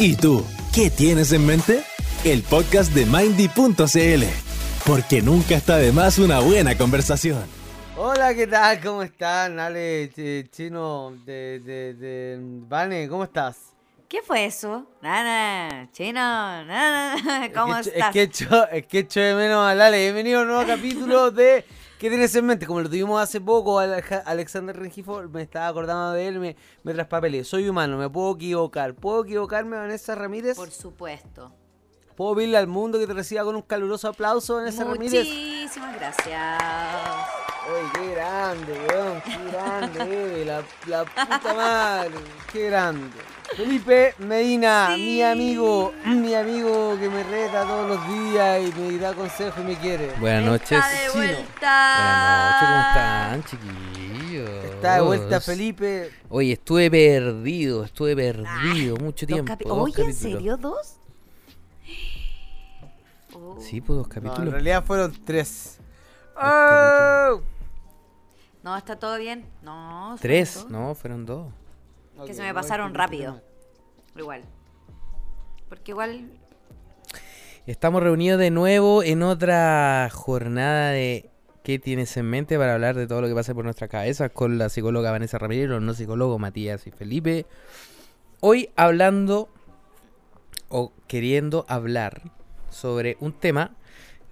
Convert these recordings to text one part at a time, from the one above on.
¿Y tú, qué tienes en mente? El podcast de Mindy.cl. Porque nunca está de más una buena conversación. Hola, ¿qué tal? ¿Cómo están? Ale, ch- chino, de, de, de... Vane, ¿cómo estás? ¿Qué fue eso? Nada, chino, nada, ¿cómo es que, estás? Es que, echo, es que echo de menos al Ale. Bienvenido a un nuevo capítulo de ¿Qué tienes en mente? Como lo tuvimos hace poco, Alexander Rengifo, me estaba acordando de él, me, me traspapelé. Soy humano, me puedo equivocar. ¿Puedo equivocarme, Vanessa Ramírez? Por supuesto. ¿Puedo pedirle al mundo que te reciba con un caluroso aplauso, Vanessa Ramírez? Muchísimas gracias. Uy, qué grande, weón, qué grande, Eve, la, la puta madre, qué grande. Felipe Medina, Sí. mi amigo, mi amigo que me reta todos los días y me da consejos y me quiere. Buenas noches. Está de Chino. vuelta. Buenas noches, ¿cómo están, chiquillos? Está de vuelta Felipe. Oye, estuve perdido, estuve perdido mucho Dos tiempo. Oye, ¿en capítulos. serio dos? Oh. Sí, pues dos No, en capítulos. realidad fueron tres. capítulos. ¡Oh! No, está todo bien. No. Tres, dos. no, fueron dos. Que se me pasaron rápido. Igual. Porque igual. Estamos reunidos de nuevo en otra jornada de ¿Qué tienes en mente? para hablar de todo lo que pasa por nuestra cabeza con la psicóloga Vanessa Ramírez, los no psicólogos Matías y Felipe. Hoy hablando o queriendo hablar sobre un tema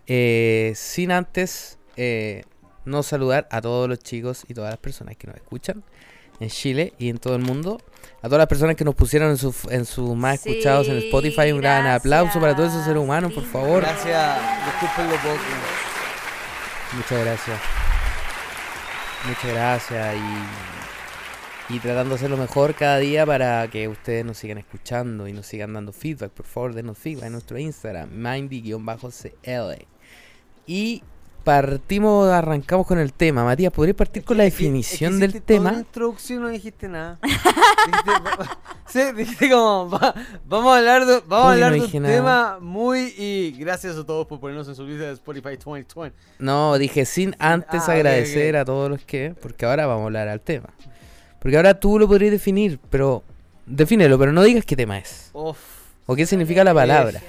eh, sin antes eh, no saludar a todos los chicos y todas las personas que nos escuchan en Chile y en todo el mundo. A todas las personas que nos pusieron en sus en sus más Sí, escuchados en Spotify, un gran aplauso para todos esos seres humanos, por favor. Gracias, disculpen lo poco. Muchas gracias. Muchas gracias y, y tratando de hacerlo mejor cada día para que ustedes nos sigan escuchando y nos sigan dando feedback. Por favor, denos feedback en nuestro Instagram, mindy-cl. Y partimos, arrancamos con el tema. Matías, ¿podrías partir con la Es que- definición es que del tema? una introducción no dijiste nada. dijiste, va- sí, dijiste como, va- vamos a hablar de, vamos a ¿Cómo que hablar no de un nada? tema muy... Y gracias a todos por ponernos en su lista de Spotify 2020. No, dije sin antes Ah, agradecer a todos los que, porque ahora vamos a hablar al tema. Porque ahora tú lo podrías definir, pero defínelo, pero no digas qué tema es. Uf, O qué significa la palabra.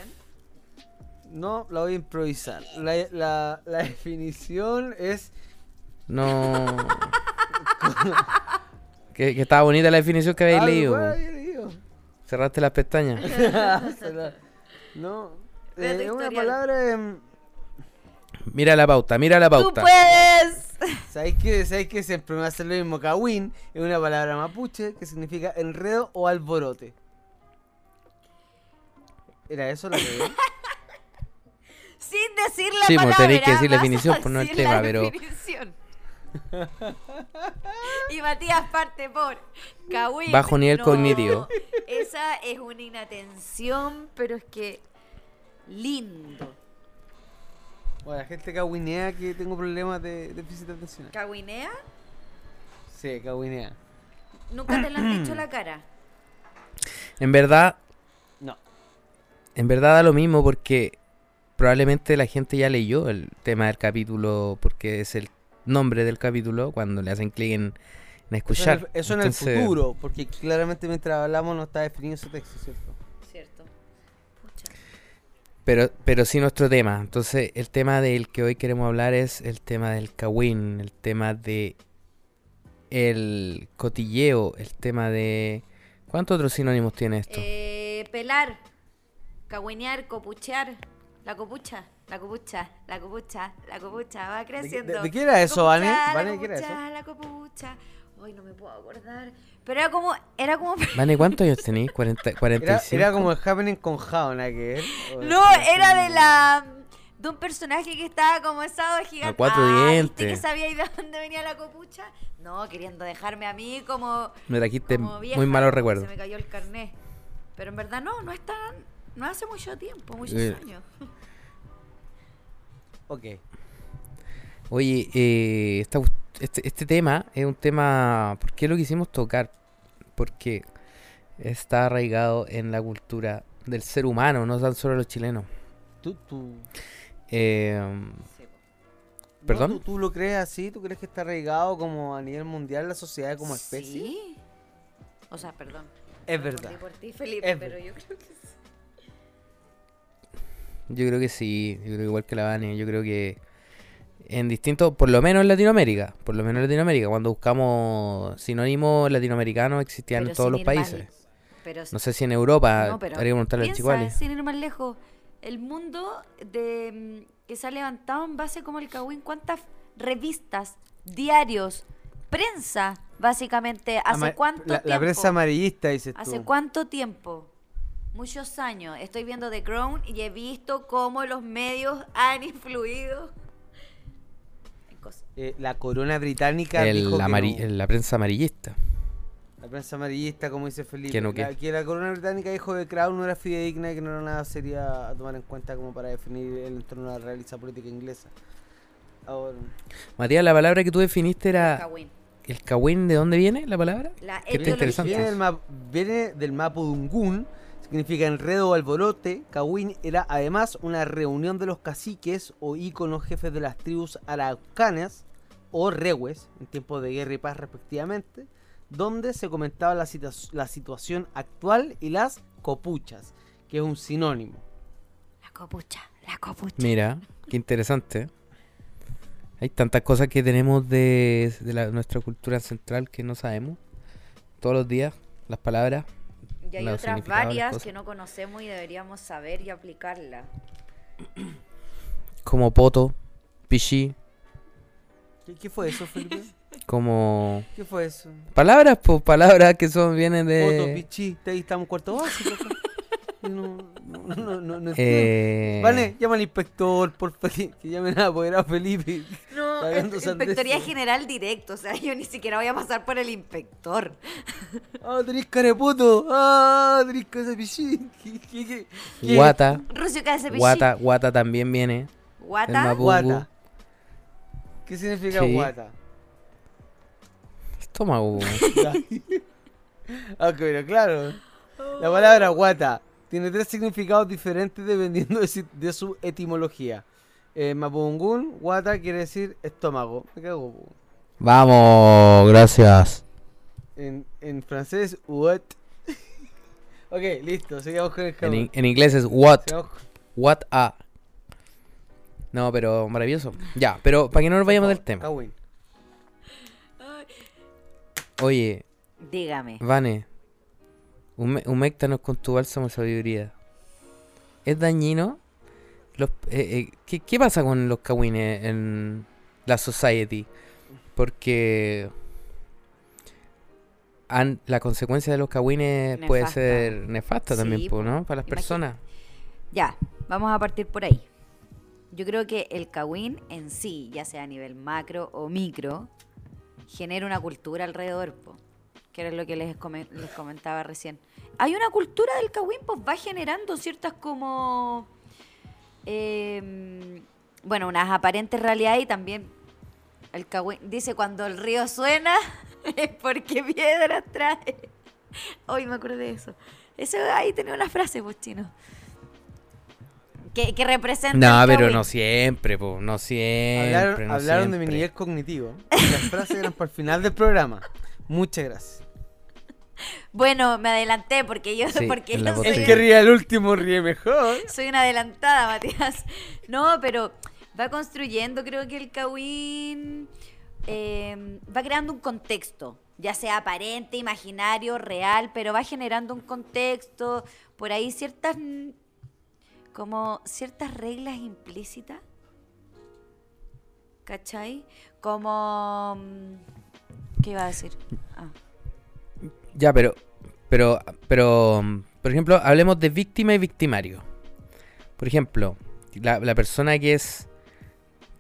No, la voy a improvisar. La, la, la definición es... No. que, que estaba bonita la definición que habéis Ah, leído. bueno. Cerraste las pestañas. No, tu eh, una palabra... Mira la pauta, mira la ¡Tú pauta. puedes! ¿Sabéis que, ¿Sabéis que siempre me va a hacer lo mismo? Kawin es una palabra mapuche que significa enredo o alborote. ¿Era eso lo que vi? Sin decir la Sí, pues, palabra. tenéis que decir la definición, pues, no el tema, la pero- definición. y Matías parte por Kawin. Bajo nivel no, cognitivo. Esa es una inatención, pero es que lindo. Bueno, la gente kawinea que tengo problemas de déficit atencional. ¿Kawinea? Sí, kawinea. Nunca te lo han dicho la cara. En verdad, No. en verdad da lo mismo porque probablemente la gente ya leyó el tema del capítulo porque es el nombre del capítulo cuando le hacen clic en, en Eso en escuchar. el, eso en el Entonces, futuro, porque claramente mientras hablamos no está definido ese texto, ¿cierto? Cierto. Pucha. Pero, pero sí nuestro tema. Entonces, el tema del que hoy queremos hablar es el tema del kawin, el tema de el cotilleo, el tema de... ¿Cuántos otros sinónimos tiene esto? Eh, pelar, cahuinear, copuchear, la copucha, la copucha, la copucha, la copucha, va creciendo. de- de qué era eso, Vane? Copucha, la Vane, ¿qué era copucha, eso? La copucha. Ay, no me puedo acordar. Pero era como, era como... Vane, ¿cuántos años tenéis? ¿40, Era, 45? era como el happening con Jao, ¿nada que No, era de la... De un personaje que estaba como estado gigante. cuatro Ah, dientes. ¿viste que sabía de dónde venía la copucha? No, queriendo dejarme a mí como... Me trajiste como vieja, muy malos recuerdos. Se me cayó el carnet. Pero en verdad no, no es tan... No hace mucho tiempo, muchos Eh, años. Ok. Oye, eh, esta este, este tema es un tema... ¿Por qué lo quisimos tocar? Porque está arraigado en la cultura del ser humano, no tan solo los chilenos. Tú, tú. Eh, No, ¿Perdón? ¿tú, tú lo crees así? ¿Tú crees que está arraigado como a nivel mundial la sociedad como especie? Sí. O sea, perdón. Es verdad. Por ti, Felipe, Es pero yo creo que sí. Yo creo que sí, yo creo que igual que la Vane, yo creo que en distintos, por lo menos en Latinoamérica, por lo menos en Latinoamérica, cuando buscamos sinónimos latinoamericanos existían Pero en todos los más países. Pero No sé si en Europa, No, pero habría que preguntarle sin ir más lejos, el mundo de, mm, que se ha levantado en base como el Cagüín, ¿cuántas revistas, diarios, prensa, básicamente? ¿Hace Ama- cuánto la, tiempo? la prensa amarillista, dices tú. ¿Hace cuánto tiempo? Muchos años. Estoy viendo The Crown y he visto cómo los medios han influido en cosas. Eh, la corona británica El dijo que no. La prensa amarillista. La prensa amarillista, como dice Felipe. Que no, la, que- la corona británica dijo que Crown no era fidedigna y que no era nada seria a tomar en cuenta como para definir el entorno de la realeza política inglesa. Ahora, Matías, la palabra que tú definiste era Cagüín. el cagüín, ¿de dónde viene la palabra? La Qué interesante. viene del, ma- viene del significa enredo o alborote. Cawin era además una reunión de los caciques o íconos jefes de las tribus araucanas o rehues en tiempos de guerra y paz respectivamente, donde se comentaba la, situa- la situación actual y las copuchas, que es un sinónimo. La copucha, la copucha. Mira, qué interesante. Hay tantas cosas que tenemos de, de la- nuestra cultura ancestral que no sabemos. Todos los días, las palabras. Y hay otras varias cosas. que no conocemos y deberíamos saber y aplicarlas. Como poto, pichí, ¿Qué, qué fue eso, Felipe? como... ¿Qué fue eso? Palabras, pues palabras que son, vienen de... pichi, te ahí estamos cuarto básico. No, no, no, no, no, no entiendo. Eh, Vale, llama al inspector, por favor, que llamen a apoderado Felipe. No, Inspectoría general directo, o sea, yo ni siquiera voy a pasar por el inspector. Ah, tenés careputo. Ah, tenés casa pichín. ¿Qué, qué, qué, qué? Guata, Rucio KSPC. guata, guata también viene. Guata. Guata. ¿Qué significa Sí. guata? Estómago. Ah, pero claro. La palabra guata tiene tres significados diferentes dependiendo de, si- de su etimología. En Mapudungún, guata quiere decir estómago. Me cago. Vamos, gracias. En, en francés, what? ok, listo, seguimos con el En, jamón. in- en inglés es what, Sigamos- what a. No, pero maravilloso. Ya, pero para que no nos vayamos del tema. Cagüín. Oye, Dígame. Vane, hume- huméctanos con tu bálsamo de sabiduría. ¿Es dañino? Los, eh, eh, ¿qué, qué pasa con los cagüines en la society? Porque han- la consecuencia de los cagüines puede ser nefasta también, Sí, po, po. ¿no? Para las personas. Ya, vamos a partir por ahí. Yo creo que el Kawin en sí, ya sea a nivel macro o micro, genera una cultura alrededor, po, que era lo que les, come- les comentaba recién. Hay una cultura del Kawin, pues va generando ciertas como, em, bueno, unas aparentes realidades y también el Kawin dice cuando el río suena es porque piedras trae. Hoy me acuerdo de eso. Eso ahí tenía una frase, pues chino. Que, que representa. No, pero no siempre, po, no siempre. Hablaron, no hablaron de mi nivel cognitivo. Y Las frases eran para el final del programa. Muchas gracias. Bueno, me adelanté porque yo, Sí, porque yo soy, El que ríe el último ríe mejor. soy una adelantada, Matías. No, pero va construyendo, creo que el Kawin eh, va creando un contexto, ya sea aparente, imaginario, real, pero va generando un contexto, por ahí ciertas, mm, como ciertas reglas implícitas, ¿cachai? Como, mm, ¿qué iba a decir? Ah. Ya, pero, pero, pero, por ejemplo, hablemos de víctima y victimario. Por ejemplo, la, la persona que es,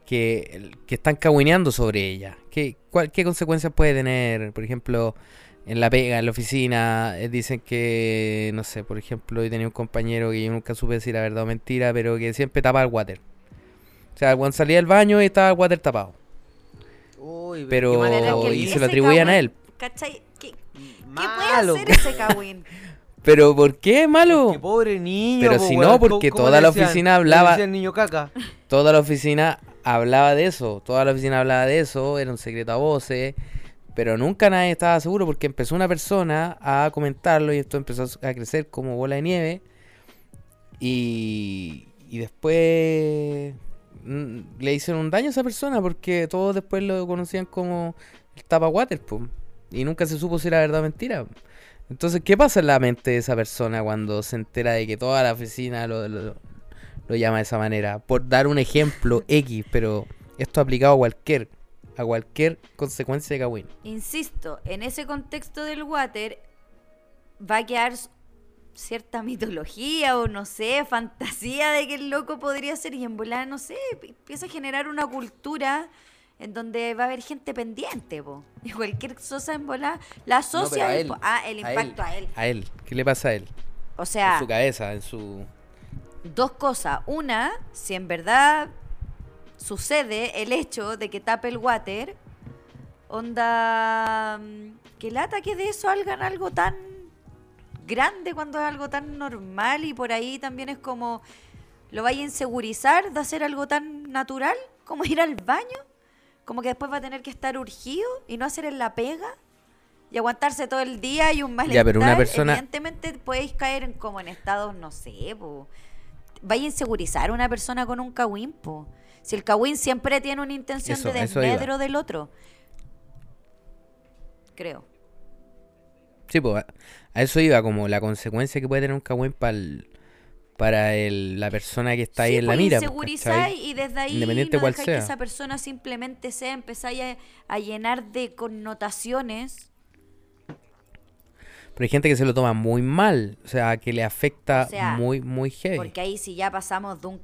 que, que están cagüineando sobre ella. ¿Qué, cuál- ¿Qué consecuencias puede tener? Por ejemplo, en la pega, en la oficina, eh, dicen que, no sé, por ejemplo, yo tenía un compañero que yo nunca supe decir la verdad o mentira, pero que siempre tapaba el water. O sea, cuando salía del baño y estaba el water tapado. Uy, Pero- y se lo atribuían a él. ¿Cachai? ¿Qué, puede hacer ese Kawin? Pero ¿por qué, malo? Qué pobre niño. Pero po, si weón. no, porque ¿Cómo- cómo toda la decían? oficina hablaba- decían niño caca. Toda la oficina hablaba de eso, toda la oficina hablaba de eso, era un secreto a voces, Pero nunca nadie estaba seguro porque empezó una persona a comentarlo y esto empezó a crecer como bola de nieve. Y, y después mm, le hicieron un daño a esa persona porque todos después lo conocían como el tapawater, po, y nunca se supo si era verdad o mentira. Entonces, ¿qué pasa en la mente de esa persona cuando se entera de que toda la oficina lo, lo- lo llama de esa manera? Por dar un ejemplo X, pero esto aplicado a cualquier, a cualquier consecuencia de Kawin. Insisto, en ese contexto del water va a quedar cierta mitología o no sé, fantasía de que el loco podría ser y en volar, no sé, empieza a generar una cultura en donde va a haber gente pendiente, po. Y cualquier cosa en volar la asocia a él, ah, el a impacto a él. A él. ¿Qué le pasa a él? O En sea, su cabeza, en su... dos cosas. Una, si en verdad sucede el hecho de que tape el water, onda, mm, que lata que de eso hagan algo tan grande cuando es algo tan normal y por ahí también es como, lo vaya a insegurizar de hacer algo tan natural como ir al baño, como que después va a tener que estar urgido y no hacer en la pega. Y aguantarse todo el día y un malestar. Ya, pero una persona- Evidentemente podéis caer en, como en estados, no sé, po. Vaya a insegurizar a una persona con un cagüín, po. Si el cagüín siempre tiene una intención Eso, de desmedro del otro. Creo. Sí, pues a- eso iba, como la consecuencia que puede tener un cagüín pa'l- para el, la persona que está ahí en la pues, mira. pues, y desde ahí Independiente no cual sea. que esa persona simplemente sea, empezáis a, a llenar de connotaciones. Pero hay gente que se lo toma muy mal, o sea, que le afecta O sea, muy, muy heavy. Porque ahí si ya pasamos de un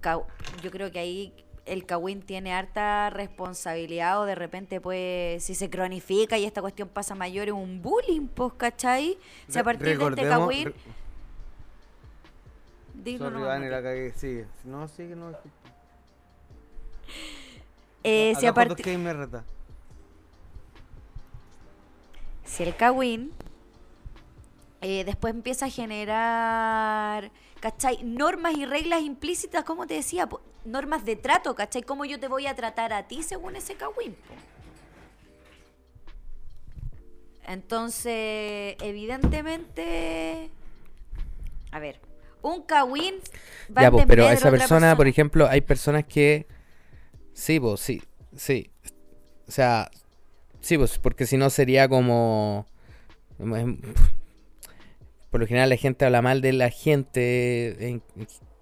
yo creo que ahí el cagüín tiene harta responsabilidad o de repente pues si se cronifica y esta cuestión pasa a mayor es un bullying, pues, ¿cachai? Si a partir de este recordemos- Dilo Sorry, la cagué. Sigue. No, sigue, no. Eh, si, a Acá Joto partir- Key me reta. si el cagüín eh, después empieza a generar, ¿cachai? Normas y reglas implícitas, como te decía, normas de trato, ¿cachai? ¿Cómo yo te voy a tratar a ti según ese po? Entonces, evidentemente, a ver, un cagüín va Ya, pues, pero a esa persona, por ejemplo, hay personas que... Sí, pues, sí, sí. O sea, sí, pues, porque si no sería como... es- Por lo general la gente habla mal de la gente en-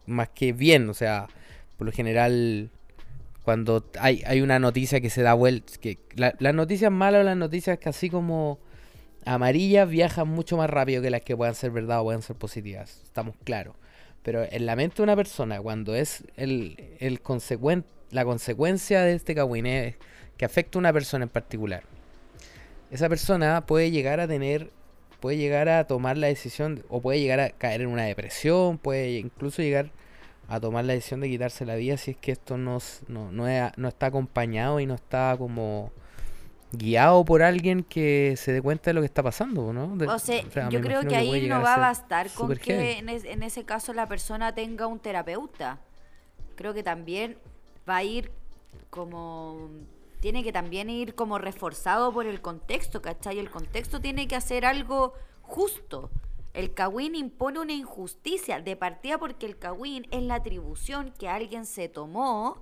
más que bien, o sea, por lo general cuando hay, hay una noticia que se da vuelta, que la- las noticias malas o las noticias que así como amarillas viajan mucho más rápido que las que puedan ser verdad o puedan ser positivas, estamos claros. Pero en la mente de una persona, cuando es el, el la consecuencia de este cagüín es que afecta a una persona en particular, esa persona puede llegar a tener, puede llegar a tomar la decisión, o puede llegar a caer en una depresión, puede incluso llegar a tomar la decisión de quitarse la vida si es que esto no, no, no, no está acompañado y no está como guiado por alguien que se dé cuenta de lo que está pasando, ¿no? De- O sea, yo creo que ahí no va a bastar con que en, es- en ese caso la persona tenga un terapeuta. Creo que también va a ir como... Tiene que también ir como reforzado por el contexto, ¿cachai? El contexto tiene que hacer algo justo. El Cawin impone una injusticia de partida porque el Cawin es la atribución que alguien se tomó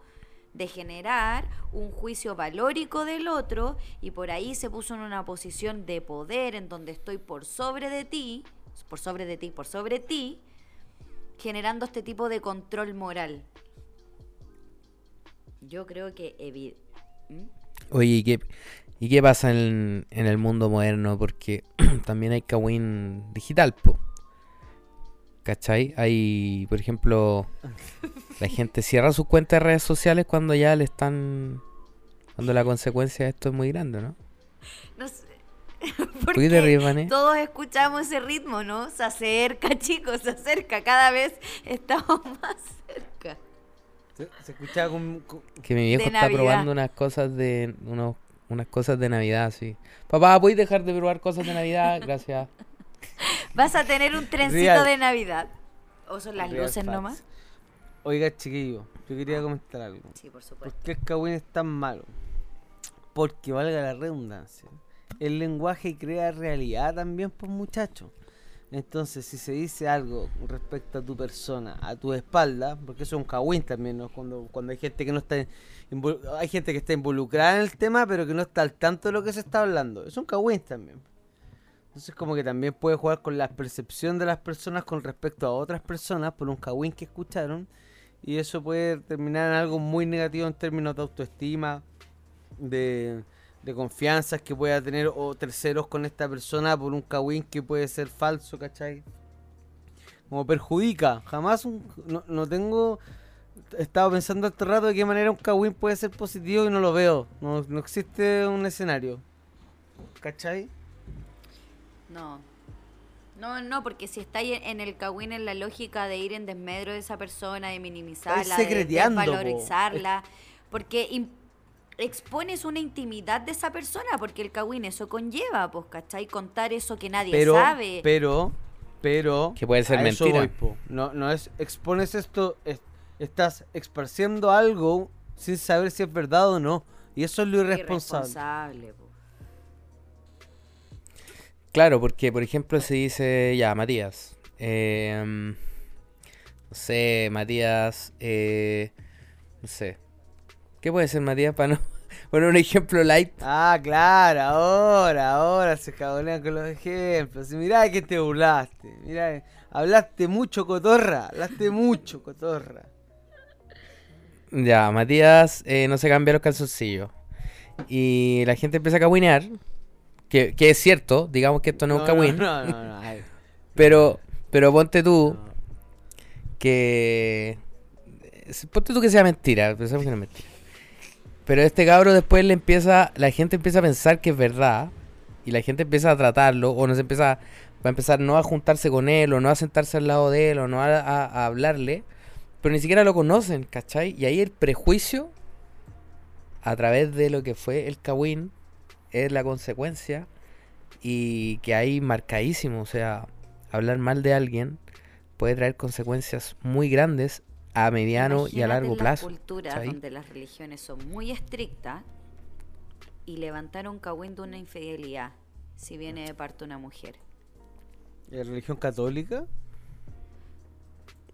de generar un juicio valórico del otro y por ahí se puso en una posición de poder en donde estoy por sobre de ti, por sobre de ti, por sobre ti, generando este tipo de control moral. Yo creo que ¿Mm? Oye, ¿y qué, y qué pasa en, en el mundo moderno? Porque también hay Kawin digital, po. ¿Cachai? Hay, por ejemplo, la gente cierra sus cuentas de redes sociales cuando ya le están... Cuando la consecuencia de esto es muy grande, ¿no? no sé. ¿Por qué te ríes, Vané? todos escuchamos ese ritmo, ¿no? Se acerca, chicos, se acerca. Cada vez estamos más cerca. Se, se escuchaba con, con- Que mi viejo de está Navidad. probando unas cosas de... Unos, unas cosas de Navidad, sí. Papá, ¿puedes dejar de probar cosas de Navidad? Gracias. Vas a tener un trencito Real. de Navidad. ¿O son las Real luces facts. nomás? Oiga, chiquillo, yo quería comentar algo. Sí, por ¿Por supuesto. qué el Kawin es tan malo? Porque valga la redundancia. el lenguaje crea realidad también, pues muchachos. Entonces, si se dice algo respecto a tu persona, a tu espalda, porque eso es un cagüín también, ¿no? Cuando, cuando hay gente que no está hay gente que está involucrada en el tema, pero que no está al tanto de lo que se está hablando. Es un cagüín también. Entonces, como que también puede jugar con la percepción de las personas con respecto a otras personas por un cagüín que escucharon. Y eso puede terminar en algo muy negativo en términos de autoestima, de, de confianzas que pueda tener o terceros con esta persona por un cagüín que puede ser falso, ¿cachai? Como perjudica. Jamás un, no, no tengo... He estado pensando este rato de qué manera un cagüín puede ser positivo y no lo veo. No, no existe un escenario. ¿Cachai? No. No, no, porque si estáis en- en el cagüín en la lógica de ir en desmedro de esa persona, de minimizarla, de po. desvalorizarla, porque expones una intimidad de esa persona, porque el cagüín eso conlleva, pues, ¿cachai? Contar eso que nadie Pero, sabe. pero, pero... Que puede ser a eso mentira. voy, po. No, no es... Expones esto... es- estás esparciendo algo sin saber si es verdad o no. Y eso es lo irresponsable. Irresponsable, po. Claro, porque por ejemplo se dice, ya, Matías, eh, no sé, Matías, eh, no sé, ¿qué puede ser Matías para no poner un ejemplo light? Ah, claro, ahora, ahora se cagonean con los ejemplos. Y mirá que te burlaste. Mirá, hablaste mucho, cotorra. Hablaste mucho, cotorra. Ya, Matías eh, no se cambia los calzoncillos y la gente empieza a cagüinear, que, que es cierto, digamos que esto no, es un No, no, no. ay, pero, pero ponte tú no. que... Ponte tú que sea mentira, pensamos que no es mentira. Pero este cabro después le empieza, la gente empieza a pensar que es verdad y la gente empieza a tratarlo o no se empieza, va a empezar no a juntarse con él o no a sentarse al lado de él o no a, a- a hablarle, pero ni siquiera lo conocen, ¿cachai? Y ahí el prejuicio a través de lo que fue el Kawin es la consecuencia y que hay marcadísimo, o sea, hablar mal de alguien puede traer consecuencias muy grandes a mediano y a largo en plazo. Las culturas donde las religiones son muy estrictas y levantar un cagüín de una infidelidad si viene de parte una mujer. ¿La religión católica?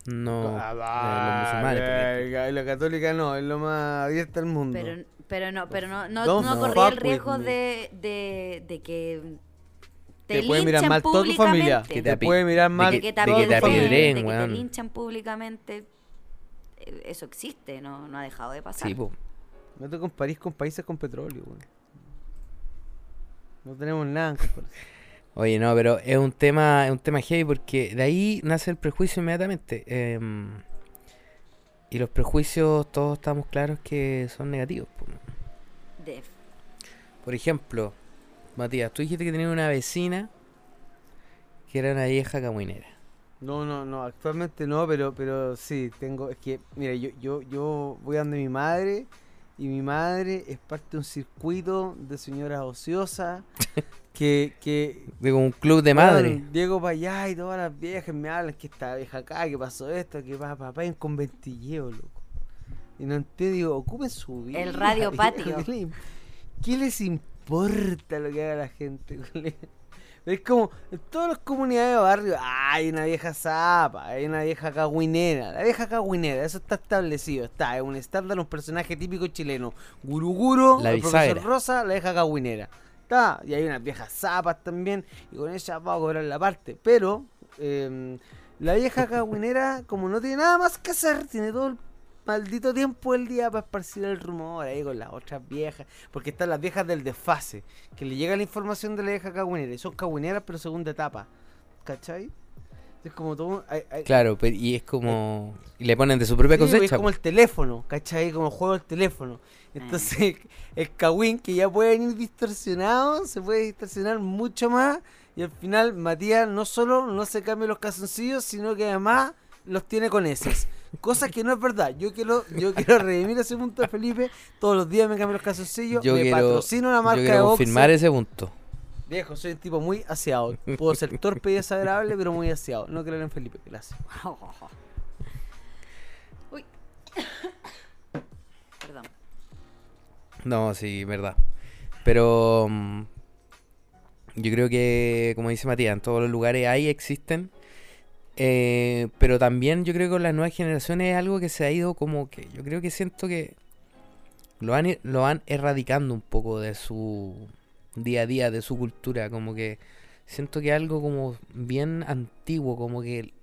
No, Ah, eh, los musulmanes, La católica no, es lo más abierta del mundo. Pero, pero no, pero no, no, Don't no corría el riesgo de, de, de que te, te puede mirar mal toda tu familia. públicamente. Que te te puede mirar de mal. de que te, de que te apedreen, de que te linchan públicamente. Eh, Eso existe, no, no ha dejado de pasar. Sí, po. No te comparís con países con petróleo, weón. No tenemos nada en comparación. Oye, no, pero es un tema, es un tema heavy porque de ahí nace el prejuicio inmediatamente. em, y los prejuicios todos estamos claros que son negativos. po. De- Por ejemplo, Matías, tú dijiste que tenías una vecina que era una vieja camuinera. No, no, no, actualmente no, pero, pero sí, tengo, es que, mira, yo, yo, yo voy a donde mi madre y mi madre es parte de un circuito de señoras ociosas que, que De como un club de madre. Llego para allá y todas las viejas me hablan que esta vieja acá, que pasó esto, que va papá en conventilleo, loco. Y no entiendo, digo, ocupen su vida. El radio patio. ¿Qué, le- qué les importa lo que haga la gente? Es como, en todas las comunidades de barrio, ah, hay una vieja zapa, hay una vieja cagüinera. La vieja cagüinera, eso está establecido, está, es un estándar, un personaje típico chileno. Guruguro, La el profesor. Rosa, la vieja cagüinera. Está, y hay unas viejas zapas también, y con ellas va a cobrar la parte. Pero, em, la vieja cagüinera, como no tiene nada más que hacer, tiene todo el maldito tiempo del día para esparcir el rumor ahí con las otras viejas. Porque están las viejas del desfase, que le llega la información de la vieja cagüinera, y son cagüineras, pero segunda etapa. ¿Cachai? Es como todo. hay- Claro, pero, y es como... Y le ponen de su propia Sí, pues, cosecha. es como po. el teléfono, ¿cachai? Como juego del teléfono. Entonces, el Kawin, que ya puede venir distorsionado, se puede distorsionar mucho más. Y al final, Matías no solo no se cambia los calzoncillos, sino que además los tiene con eses. Cosa que no es verdad. Yo quiero, yo quiero redimir ese punto de Felipe. Todos los días me cambio los calzoncillos. Yo me quiero, patrocino una yo marca quiero de confirmar boxer. ese punto. Viejo, soy un tipo muy aseado. Puedo ser torpe y desagradable, pero muy aseado. No creer en Felipe, gracias. Uy. No, sí, verdad. Pero... mm, Yo creo que, como dice Matías, en todos los lugares hay, existen. Eh, pero también yo creo que con las nuevas generaciones es algo que se ha ido como que. Yo creo que siento que lo han, lo van erradicando un poco de su día a día, de su cultura. Como que siento que algo como bien antiguo, como que.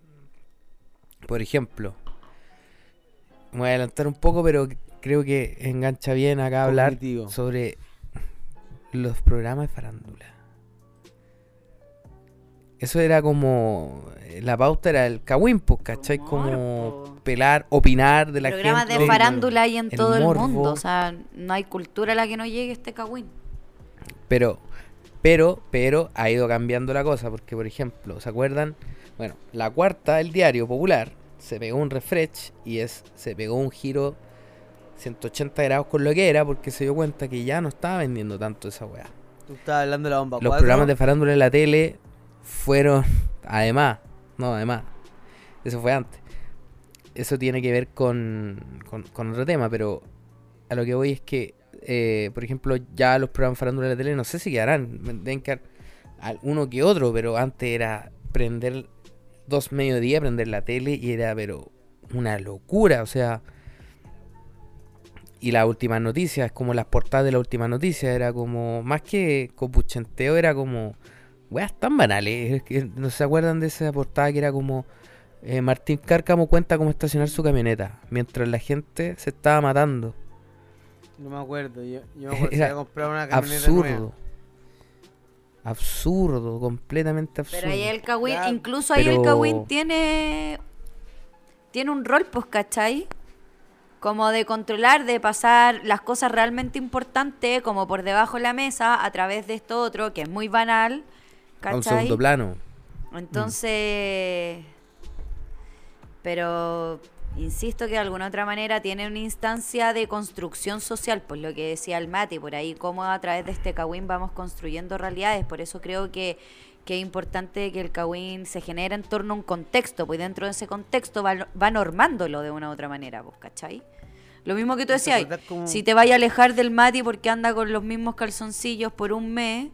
Por ejemplo, me voy a adelantar un poco, pero creo que engancha bien acá hablar Cognitivo. sobre los programas de farándula. Eso era como. eh, La pauta era el cagüín, pues, ¿cachai? Como pelar, opinar de la Programas gente. de farándula hay en el todo el mundo. O sea, no hay cultura a la que no llegue este cagüín. Pero, pero, pero ha ido cambiando la cosa, porque por ejemplo, ¿se acuerdan? Bueno, la cuarta, el diario popular, se pegó un refresh y es, se pegó un giro 180 grados con lo que era, porque se dio cuenta que ya no estaba vendiendo tanto esa weá. Tú estabas hablando de la bomba Los 4. programas de farándula en la tele fueron, además, no, además, eso fue antes. Eso tiene que ver con, con, con otro tema, pero a lo que voy es que, eh, por ejemplo, ya los programas de farándula de la tele no sé si quedarán, deben quedar uno que otro, pero antes era prender dos mediodía, prender la tele y era, pero, una locura, o sea... Y las últimas noticias, como las portadas de la última noticia, era como, más que copuchenteo, era como, weas tan banales. No se acuerdan de esa portada que era como, eh, Martín Cárcamo cuenta cómo estacionar su camioneta, mientras la gente se estaba matando. No me acuerdo. Yo, yo me acuerdo que Era había comprado una camioneta nueva. Absurdo. Absurdo, completamente absurdo. Pero ahí el Ya, incluso ahí el cagüín tiene tiene un rol, pues, ¿cachai? Como de controlar, de pasar las cosas realmente importantes, como por debajo de la mesa, a través de esto otro, que es muy banal, A un segundo plano. Entonces, pero insisto que de alguna otra manera tiene una instancia de construcción social, pues lo que decía el Mati, por ahí cómo a través de este Kawin vamos construyendo realidades, por eso creo que, que es importante que el Kawin se genere en torno a un contexto, pues dentro de ese contexto va, va normándolo de una u otra manera, pues, ¿cachai? Lo mismo que tú ¿Te decías, cómo- si te vayas a alejar del Mati porque anda con los mismos calzoncillos por un mes,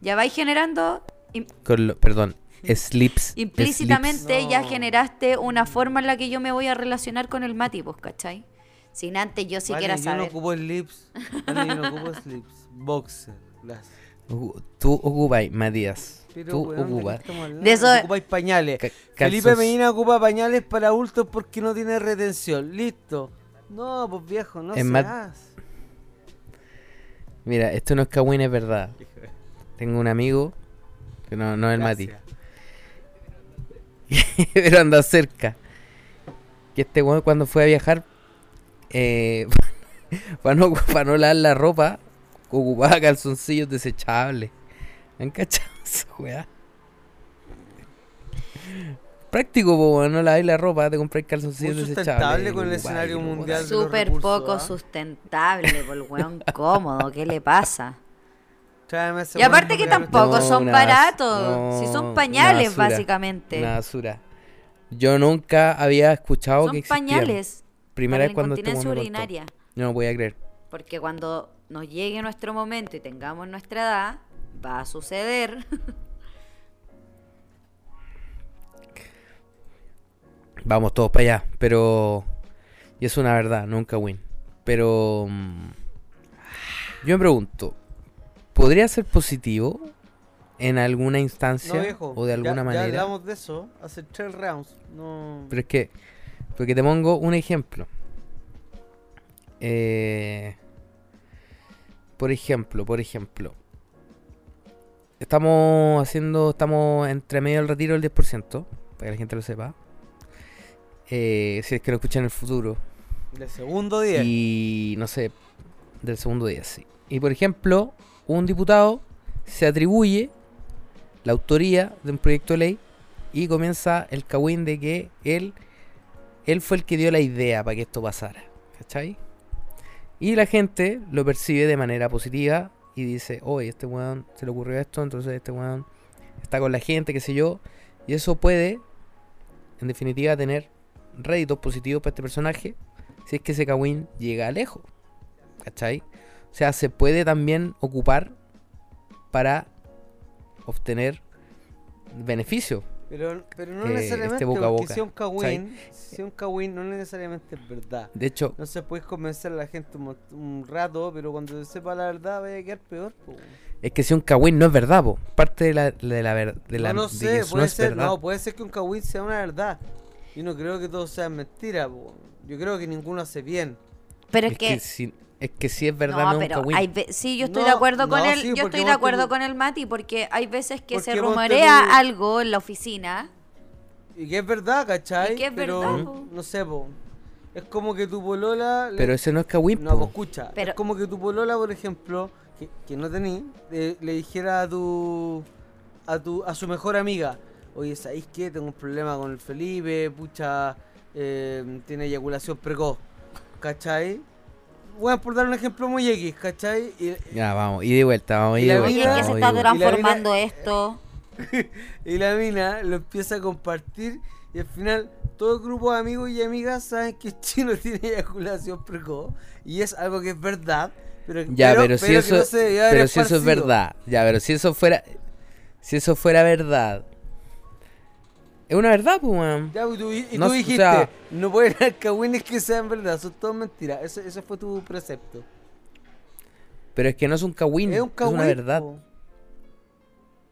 ya vais generando im- Con lo- perdón, slips. implícitamente slips. ya No. generaste una forma en la que yo me voy a relacionar con el Mati, pues, ¿cachai? Sin antes yo siquiera Vale, yo no saber. ocupo slips. Vale, yo no ocupo slips. Boxer. Las. Tú ocupas, Matías. Pero, Tú weón, ¿de qué ocupas. De eso- Tú ocupáis pañales. Felipe Medina ocupa pañales para adultos porque no tiene retención. Listo. No, pues viejo, no Es se más- hace. Mira, esto no es Kawin, es verdad. Tengo un amigo, que no, no es el Mati, pero anda cerca. Que este weón cuando fue a viajar, eh, para, no, para no lavar la ropa, ocupaba calzoncillos desechables. ¿Han cachado esa weá? Práctico, po, no laváis la ropa, te compráis calzoncillos Muy desechables. sustentable con el escenario weón. mundial. Súper poco ¿ah? sustentable, por el weón cómodo, ¿qué le pasa? Tráeme Y aparte que tampoco No, son una baratos, si no, son una pañales basura, básicamente. Una basura. Yo nunca había escuchado Son que existían. pañales Primera vez cuando contó. urinaria. Yo no podía creer. Porque cuando nos llegue nuestro momento y tengamos nuestra edad, va a suceder. Vamos todos para allá, pero... Y es una verdad, nunca win. Pero... mm, Yo me pregunto, ¿podría ser positivo en alguna instancia No, viejo. o de alguna ya, Ya manera? hablamos de eso hace tres rounds. No. Pero es que, porque te pongo un ejemplo. Eh, por ejemplo, por ejemplo. Estamos haciendo, estamos entre medio del retiro del 10%, para que la gente lo sepa. Eh, si es que lo escuchan en el futuro. De segundo día. Y no sé, del segundo día, sí. Y por ejemplo, un diputado se atribuye la autoría de un proyecto de ley y comienza el cagüín de que él, él fue el que dio la idea para que esto pasara. ¿Cachai? Y la gente lo percibe de manera positiva y dice, oye, este weón se le ocurrió esto, entonces este weón está con la gente, qué sé yo. Y eso puede, en definitiva, tener réditos positivos para este personaje si es que ese Kawin llega lejos. ¿Cachai? O sea, se puede también ocupar para obtener beneficio. Pero, pero no que necesariamente, esté boca a boca, si es un cagüín, si un cagüín no necesariamente es verdad. De hecho, No se puedes convencer a la gente un, rato, pero cuando se sepa la verdad vaya a quedar peor. po. es que si un cagüín no es verdad, po. parte de la, de la, de la no sé, puede no ser, verdad. no, puede ser que un cagüín sea una verdad. Y no creo que todo sea mentira, po. Yo creo que ninguno hace bien. Pero es, es, que, que si, es que si es verdad, no, un pero cagüín. hay sí, yo estoy No, de acuerdo con no, él, sí, yo estoy de te acuerdo con el Mati porque hay veces que se te rumorea algo en la oficina. Y que es verdad, ¿cachai? Y que es pero, verdad, po. no sé, po. Es como que tu polola... le- Pero ese no es cagüín, No, po. pues escucha. Pero- Es como que tu polola, por ejemplo, que, que no tení, eh, le dijera a tu, a tu a su mejor amiga, oye, ¿sabéis qué? Tengo un problema con el Felipe, pucha, eh, tiene eyaculación precoz, ¿cachai? Bueno, por dar un ejemplo muy X, ¿cachai? Y, Ya, vamos, y de vuelta, vamos, y Y de la vuelta. ¿en qué se está mina- transformando esto? y la mina lo empieza a compartir y al final todo el grupo de amigos y amigas saben que el chino tiene eyaculación precoz y es algo que es verdad. Pero, Ya, pero, si que eso, no pero si eso es verdad, ya, pero si eso fuera, si eso fuera verdad, es una verdad, pues, weón. Ya, y tú, y No, tú o dijiste, sea- no pueden haber cagüines que sean verdad, son todas mentiras. Ese, ese fue tu precepto. Pero es que no es un cagüín, Es es, un cagüín. una verdad. po.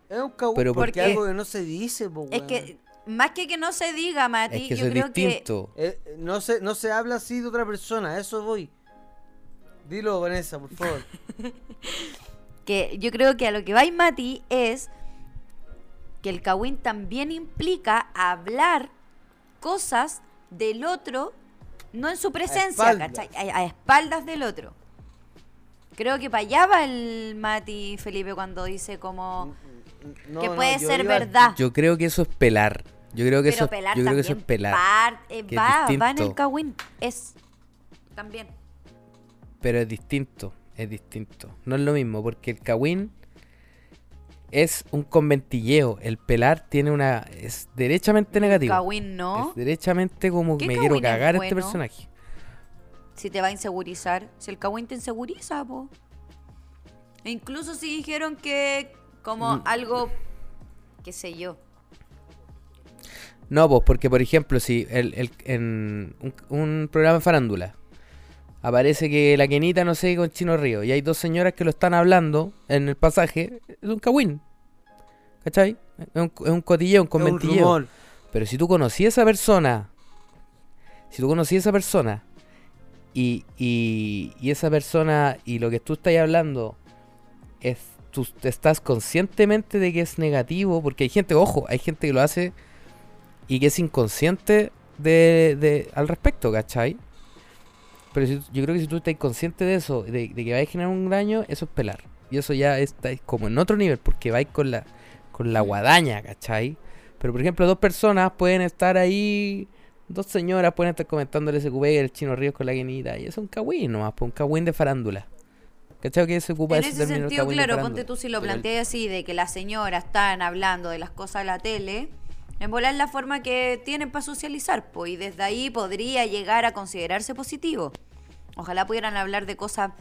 Es un cagüín Pero ¿por porque qué? algo que no se dice, po, Es que, más que que no se diga, Mati, Es que yo es creo distinto. Eh, no, se, no se habla así de otra persona, a eso voy. Dilo, Vanessa, por favor. que, que yo creo que a lo que va Mati es que el Kawin también implica hablar cosas del otro, no en su presencia, espaldas. ¿cachai? A, a espaldas del otro. Creo que para allá va el Mati Felipe cuando dice como No, que puede ser iba- verdad. Yo creo que eso es pelar. Yo creo que pero eso, pelar yo creo que también eso es pelar. par- eh, es va, va en el. Kawin. Es también. Pero es distinto, es distinto. No es lo mismo, porque el cagüín es un conventilleo. El pelar tiene una. es derechamente negativo. Kawin no. Es derechamente como ¿Qué me quiero es cagar a este personaje. Si te va a insegurizar. Si el Kawin te inseguriza, po. E incluso si dijeron que como Mm. algo, qué sé yo. No, pues porque por ejemplo, si el, el- en un, un programa de farándula aparece que la Kenita no sé con Chino Río y hay dos señoras que lo están hablando en el pasaje, es un cagüín. ¿Cachai? Es un, es un cotilleo, un conventilleo. Pero si tú conocí a esa persona, si tú conocí a esa persona y, y, y esa persona y lo que tú estás hablando es tú estás conscientemente de que es negativo, porque hay gente, ojo, hay gente que lo hace y que es inconsciente de, de- al respecto, ¿cachai? Pero si- yo creo que si tú estás consciente de eso, de, de que va a generar un daño, eso es pelar. Y eso ya está como en otro nivel, porque vais con la, con la guadaña, ¿cachai? Pero por ejemplo, dos personas pueden estar ahí, dos señoras pueden estar SQB y el chino Ríos con la guinita, y eso es un cagüín nomás, pues un cagüín de farándula. ¿Cachai que se ocupa En ese ese sentido, claro, ponte tú si lo planteas así, de que las señoras están hablando de las cosas de la tele, en volar la forma que tienen para socializar, pues, y desde ahí podría llegar a considerarse positivo. Ojalá pudieran hablar de cosas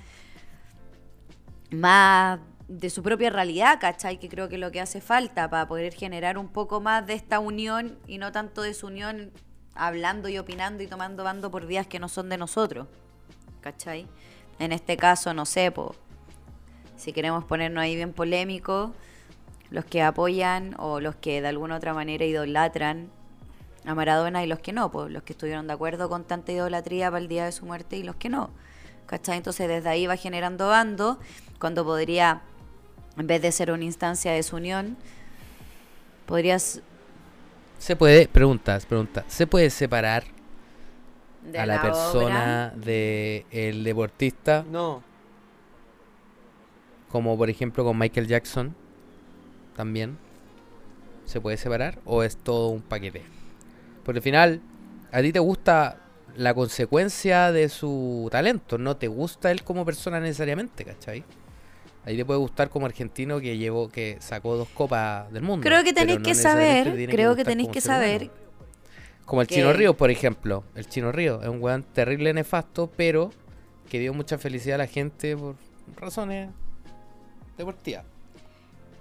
más de su propia realidad, ¿cachai? Que creo que es lo que hace falta para poder generar un poco más de esta unión y no tanto de su unión hablando y opinando y tomando bando por vías que no son de nosotros, ¿cachai? En este caso, no sé, si queremos ponernos ahí bien polémicos, los que apoyan o los que de alguna otra manera idolatran a Maradona y los que no, pues los que estuvieron de acuerdo con tanta idolatría para el día de su muerte y los que no. ¿Cachai? Entonces desde ahí va generando bando, cuando podría, en vez de ser una instancia de desunión, podrías... Se puede, preguntas, preguntas, ¿se puede separar de a la, persona de el deportista, No, como por ejemplo con Michael Jackson, también? ¿Se puede separar o es todo un paquete? Porque al final, a ti te gusta la consecuencia de su talento, no te gusta él como persona necesariamente, ¿cachai? Ahí te puede gustar como argentino que llevó, que sacó dos copas del mundo. Creo que tenéis no que saber, te creo que gustar tenéis que saber Como el que- Chino Río, por ejemplo. El Chino Río es un weón terrible nefasto, pero que dio mucha felicidad a la gente por razones deportivas.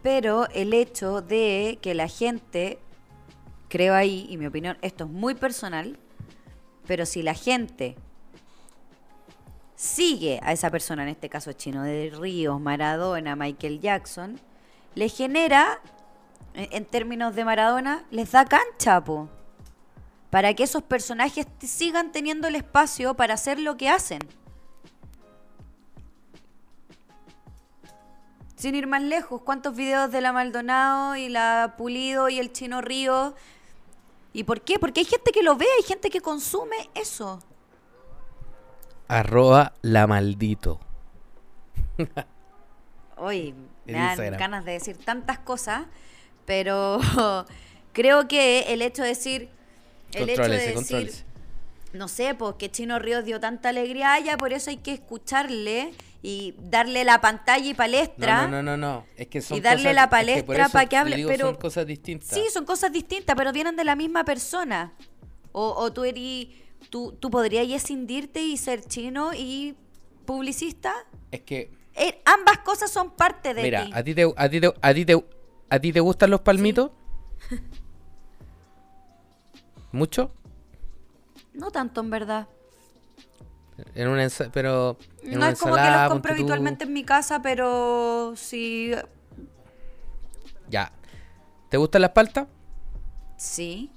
pero el hecho de que la gente, creo ahí, y mi opinión, esto es muy personal, pero si la gente sigue a esa persona, en este caso Chino de Ríos, Maradona, Michael Jackson, le genera, en términos de Maradona, les da cancha, po. Para que esos personajes sigan teniendo el espacio para hacer lo que hacen. Sin ir más lejos, ¿cuántos videos de la Maldonado y la Pulido y el Chino Río? ¿Y por qué? Porque hay gente que lo ve, hay gente que consume eso. Arroba la maldito. Hoy me dan Instagram. ganas de decir tantas cosas, pero creo que el hecho de decir, el hecho de decir, no sé, pues que Chino Ríos dio tanta alegría a ella, por eso hay que escucharle y darle la pantalla y palestra. No, no, no, no, no. Es que son Y darle cosas- la es que por palestra eso pa' que hable, digo, pero- son cosas distintas. Sí, son cosas distintas, pero vienen de la misma persona. O, o tú eres, tú, tú podrías escindirte y ser chino y publicista. Es que, Eh, ambas cosas son parte de mira, ti. a ti te, a ti te, a ti te, a ti te gustan los palmitos. ¿Mucho? No tanto, en verdad. En una ensa- pero en No una es como que los compro habitualmente en mi casa, pero sí. Ya. ¿Te gustan las paltas? Sí.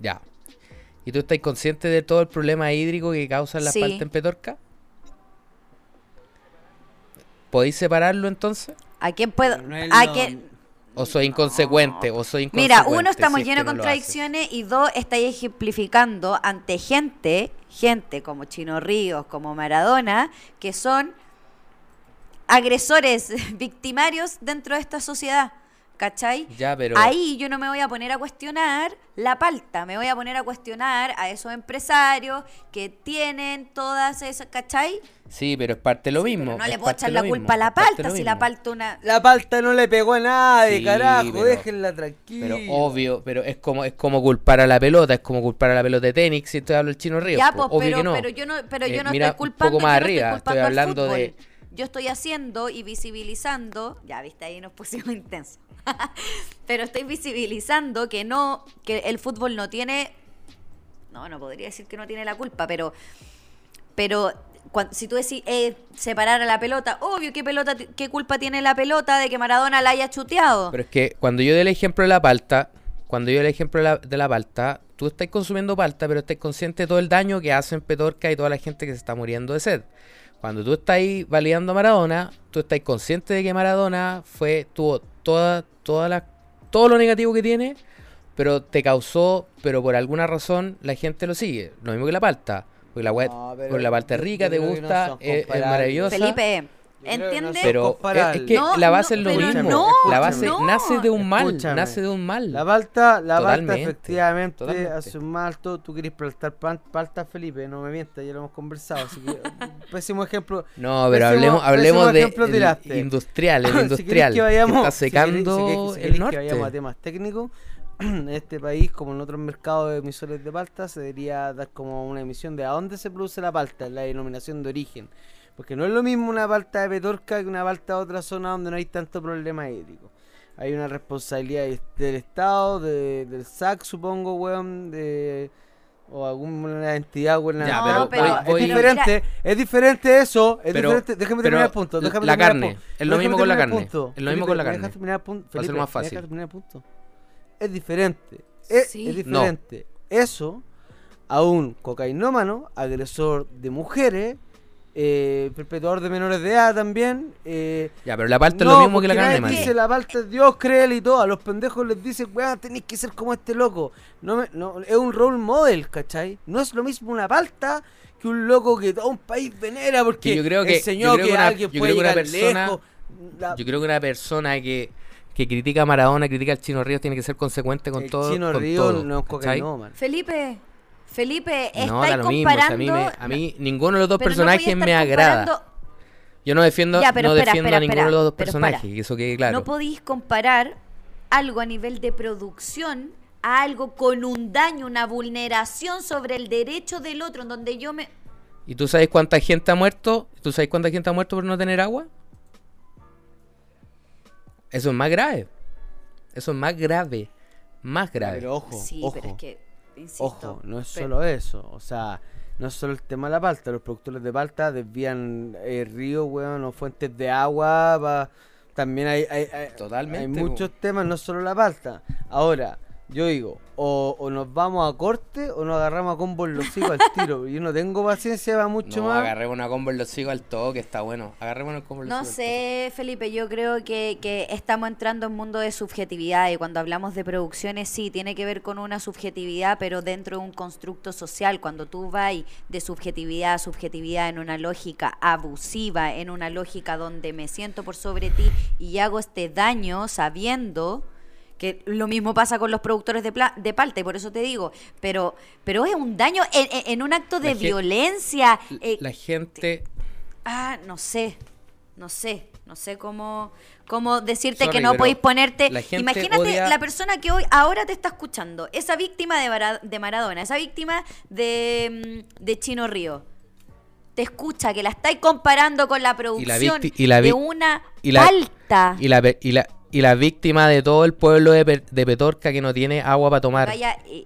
Ya. ¿Y tú estás consciente de todo el problema hídrico que causan las Sí. paltas en Petorca? ¿Podéis separarlo entonces? ¿A quién puedo.? No ¿A quién? ¿O soy inconsecuente? ¿O soy Mira, inconsecuente uno, estamos si llenos de contradicciones y dos, estáis ejemplificando ante gente, gente como Chino Ríos, como Maradona, que son agresores victimarios dentro de esta sociedad. ¿Cachai? Ya, pero... Ahí yo no me voy a poner a cuestionar la palta, me voy a poner a cuestionar a esos empresarios que tienen todas esas, ¿cachai? Sí, pero es parte de lo Sí, mismo. pero no es le puedo echar la culpa a la palta si la palta una... La palta no le pegó a nadie, Sí, carajo, pero- déjenla tranquila. Pero obvio, pero es como es como culpar a la pelota, es como culpar a la pelota de tenis si estoy hablando del chino río. Ya, pues, obvio pero, que no. pero yo no, pero Eh, yo no mira, estoy culpando, un poco más yo no arriba, estoy estoy hablando de Yo estoy haciendo y visibilizando, ya viste, ahí nos pusimos intensos. pero estoy visibilizando que no, que el fútbol no tiene, no, no podría decir que no tiene la culpa, pero, pero si tú decís eh, separar a la pelota, obvio qué pelota, qué culpa tiene la pelota de que Maradona la haya chuteado. Pero es que cuando yo doy el ejemplo de la palta, cuando yo doy el ejemplo de la, de palta, tú estás consumiendo palta, pero estás consciente de todo el daño que hacen Petorca y toda la gente que se está muriendo de sed. Cuando tú estás validando a Maradona, tú estás consciente de que Maradona fue, tuvo toda, toda la, todo lo negativo que tiene, pero te causó, pero por alguna razón la gente lo sigue. Lo mismo que la palta. Porque la, wea- No, la palta es rica, te no gusta, es, maravillosa. Felipe, ¿entiendes? Pero es, que No, la no, base es lo mismo. no, la base no. nace de un mal. Escúchame. Nace de un mal. La palta, la palta efectivamente totalmente. hace un mal todo. Tú querés plantar palta, Felipe, no me mientas, ya lo hemos conversado. Así que, pésimo ejemplo. No, pero Pésimo- hablemos, hablemos de ejemplo el tiraste. industrial, el Si industrial. que vayamos, está secando si si el norte. que vayamos a temas técnicos, en este país, como en otros mercados de emisores de palta, se debería dar como una emisión de a dónde se produce la palta, la denominación de origen. Porque no es lo mismo una palta de Petorca que una palta de otra zona donde no hay tanto problema hídrico. Hay una responsabilidad de- del Estado, de- del SAC, supongo, weón, de, o alguna entidad gubernamental. Ya, pero- pero- es voy- diferente, es diferente eso, es Pero- diferente, déjame terminar el punto, déjame la carne, punto. es lo mismo con la carne, es lo mismo con la Felipe, ¿me carne. Va a ser más ¿me fácil. dejas terminar el punto? Es diferente, es, Sí. es diferente. Eso a un cocainómano, agresor de mujeres, eh, perpetuador de menores de edad también. Eh, Ya, pero la palta no, es lo mismo que la carne, dice la palta es Dios, créele y todo. A los pendejos les dicen, weón, tenéis que ser como este loco. No, me- no Es un role model, ¿cachai? No es lo mismo una palta que un loco que todo un país venera porque Que yo creo que- enseñó yo creo que, que una- alguien yo puede creo que una llegar persona- lejos. La- Yo creo que una persona que, que critica a Maradona, critica al Chino Ríos, tiene que ser consecuente con el todo. Chino con Río todo, no es. Felipe, Felipe, estáis No, da lo mismo. o sea, comparando... a, mí me- a mí ninguno de los dos pero personajes me agrada. comparando- Yo no defiendo, Ya, pero no espera, defiendo espera, a ninguno espera, de los dos personajes, eso quede claro. No podéis comparar algo a nivel de producción a algo con un daño, una vulneración sobre el derecho del otro, en donde yo me... ¿Y tú sabes cuánta gente ha muerto? ¿Tú sabes cuánta gente ha muerto por no tener agua? Eso es más grave. Eso es más grave. Más grave. Pero ojo, sí, ojo, pero es que, insisto. ojo, no es pero- solo eso. O sea, no es solo el tema de la palta. Los productores de palta desvían eh, ríos, weón, o fuentes de agua. pa- También hay, hay, hay- Totalmente, hay po. muchos temas, no solo la palta. Ahora, yo digo, o, o nos vamos a corte o nos agarramos a combo en los hijos al tiro. Yo no tengo paciencia para mucho no, más. agarremos una combo en los higos al toque, está bueno. Agarremos una combo en los No al sé, Felipe, yo creo que, que estamos entrando en un mundo de subjetividad y cuando hablamos de producciones sí, tiene que ver con una subjetividad, pero dentro de un constructo social. Cuando tú vas de subjetividad a subjetividad en una lógica abusiva, en una lógica donde me siento por sobre ti y hago este daño sabiendo que lo mismo pasa con los productores de, pla- de palta y por eso te digo, pero, pero es un daño en, un acto de La violencia. eh, La gente... Ah, no sé, no sé, no sé cómo, cómo decirte Sorry, que no podéis ponerte. la gente Imagínate odia- la persona que hoy, ahora te está escuchando, esa víctima de, Mara- de Maradona, esa víctima de, mm, de Chino Río. Te escucha que la estáis comparando con la producción victi- y la de una y la- palta. Y la, pe- y la, y la víctima de todo el pueblo de, Pe- de Petorca que no tiene agua para tomar. Vaya, eh,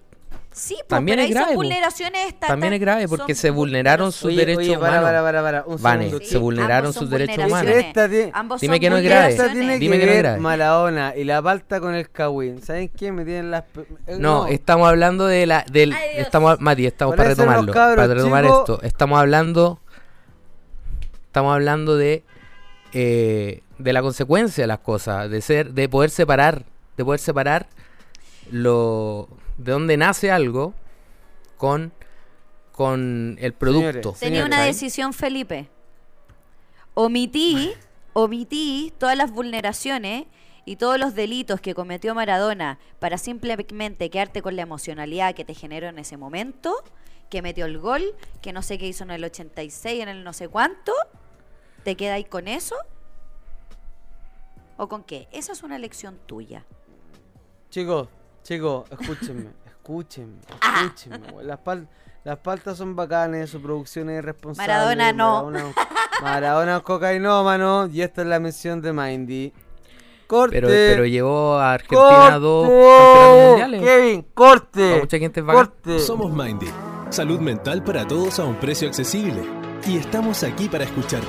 sí, pues, También pero es ahí grave, vulneraciones esta- También es grave porque se vulneraron sus Oye, derechos oye, para, humanos. para, para, para, un Vane, segundo. se vulneraron sus derechos humanos. Esta tiene- Ambos Dime que no es ¿Qué grave. esta vulneraciones. tiene Dime que que no es grave. Maradona y la palta con el Kawin? ¿Saben qué? Me tienen las... eh, No, estamos hablando de la del Ay, estamos Mati, estamos para retomarlo, cabros para retomar esto. Estamos hablando estamos hablando de eh, de la consecuencia de las cosas, de ser de poder separar, de poder separar lo de dónde nace algo con con el producto. Señores, Tenía una decisión, Felipe. Omití, omití todas las vulneraciones y todos los delitos que cometió Maradona para simplemente quedarte con la emocionalidad que te generó en ese momento, que metió el gol, que no sé qué hizo en el 86, en el no sé cuánto. ¿Te quedáis con eso? ¿O con qué? Esa es una elección tuya. Chicos, chicos, escúchenme, escúchenme, Ah. escúchenme. Las, pal- las paltas son bacanes, su producción es responsable. Maradona no. Maradona, Maradona cocainómano y esta es la mención de Mindy. Corte. Pero, pero llevó a Argentina dos campeonatos mundiales. Kevin, corte. Mucha gente corte. Somos Mindy, salud mental para todos a un precio accesible. Y estamos aquí para escucharte.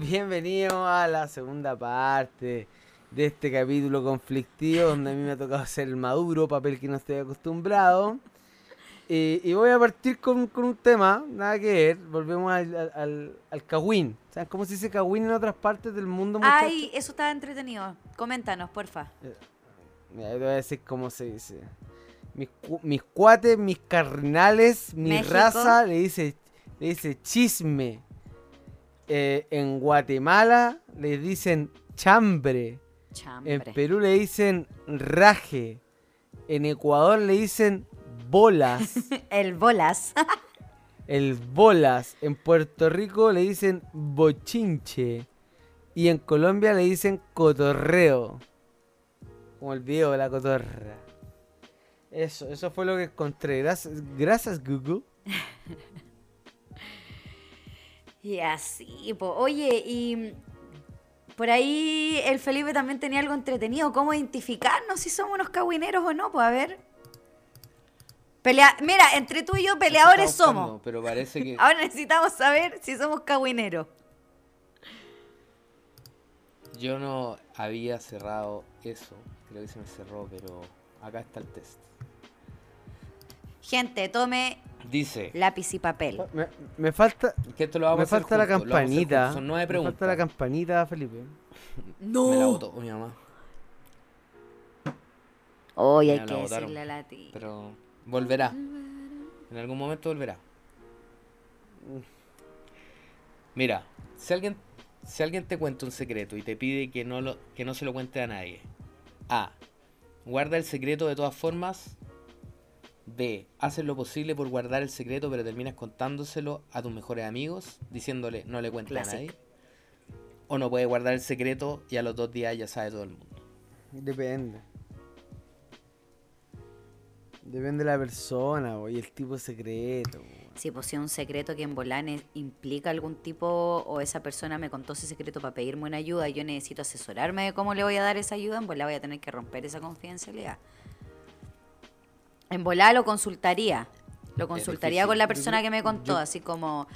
Bienvenido a la segunda parte de este capítulo conflictivo donde a mí me ha tocado ser el maduro, papel que no estoy acostumbrado. Y, y voy a partir con, con un tema, nada que ver, volvemos al, al, al, cagüín. ¿Saben cómo se dice cagüín en otras partes del mundo, muchachos? Ay, eso estaba entretenido. Coméntanos, porfa. Mira, yo te voy a decir cómo se dice. Mis, mis cuates, mis carnales, mi México. raza le dice, le dice chisme. Eh, en Guatemala le dicen chambre. Chambre. En Perú le dicen raje. En Ecuador le dicen bolas. El bolas. el bolas. En Puerto Rico le dicen bochinche. Y en Colombia le dicen cotorreo. Como el video de la cotorra. Eso, eso fue lo que encontré. Gracias, gracias Google. Y así, po. Oye, y por ahí el Felipe también tenía algo entretenido. ¿Cómo identificarnos si somos unos cagüineros o no? Pues a ver. Pelea... Mira, entre tú y yo peleadores somos. Pero parece que Ahora necesitamos saber si somos cagüineros. yo no había cerrado eso. Creo que se me cerró, pero acá está el test. Gente, tome Dice lápiz y papel. Me, me falta, que esto lo vamos me a hacer falta la campanita. Son nueve Me preguntas. falta la campanita, Felipe. Me la botó mi mamá. Hoy Me hay que decirle a la tía. Pero volverá. En algún momento volverá. Mira, si alguien, si alguien te cuenta un secreto y te pide que no, lo, que no se lo cuente a nadie, A. Guarda el secreto de todas formas. B. Haces lo posible por guardar el secreto, pero terminas contándoselo a tus mejores amigos, diciéndole no le cuentes a nadie. O no puedes guardar el secreto y a los dos días ya sabe todo el mundo. Depende. Depende de la persona, bo, y el tipo secreto. bo. Si pues si es un secreto que en Volane implica algún tipo o esa persona me contó ese secreto para pedirme una ayuda y yo necesito asesorarme de cómo le voy a dar esa ayuda, en volá voy a tener que romper esa confidencialidad. En volá lo consultaría. Lo consultaría con la persona Yo- que me contó, yo- así como,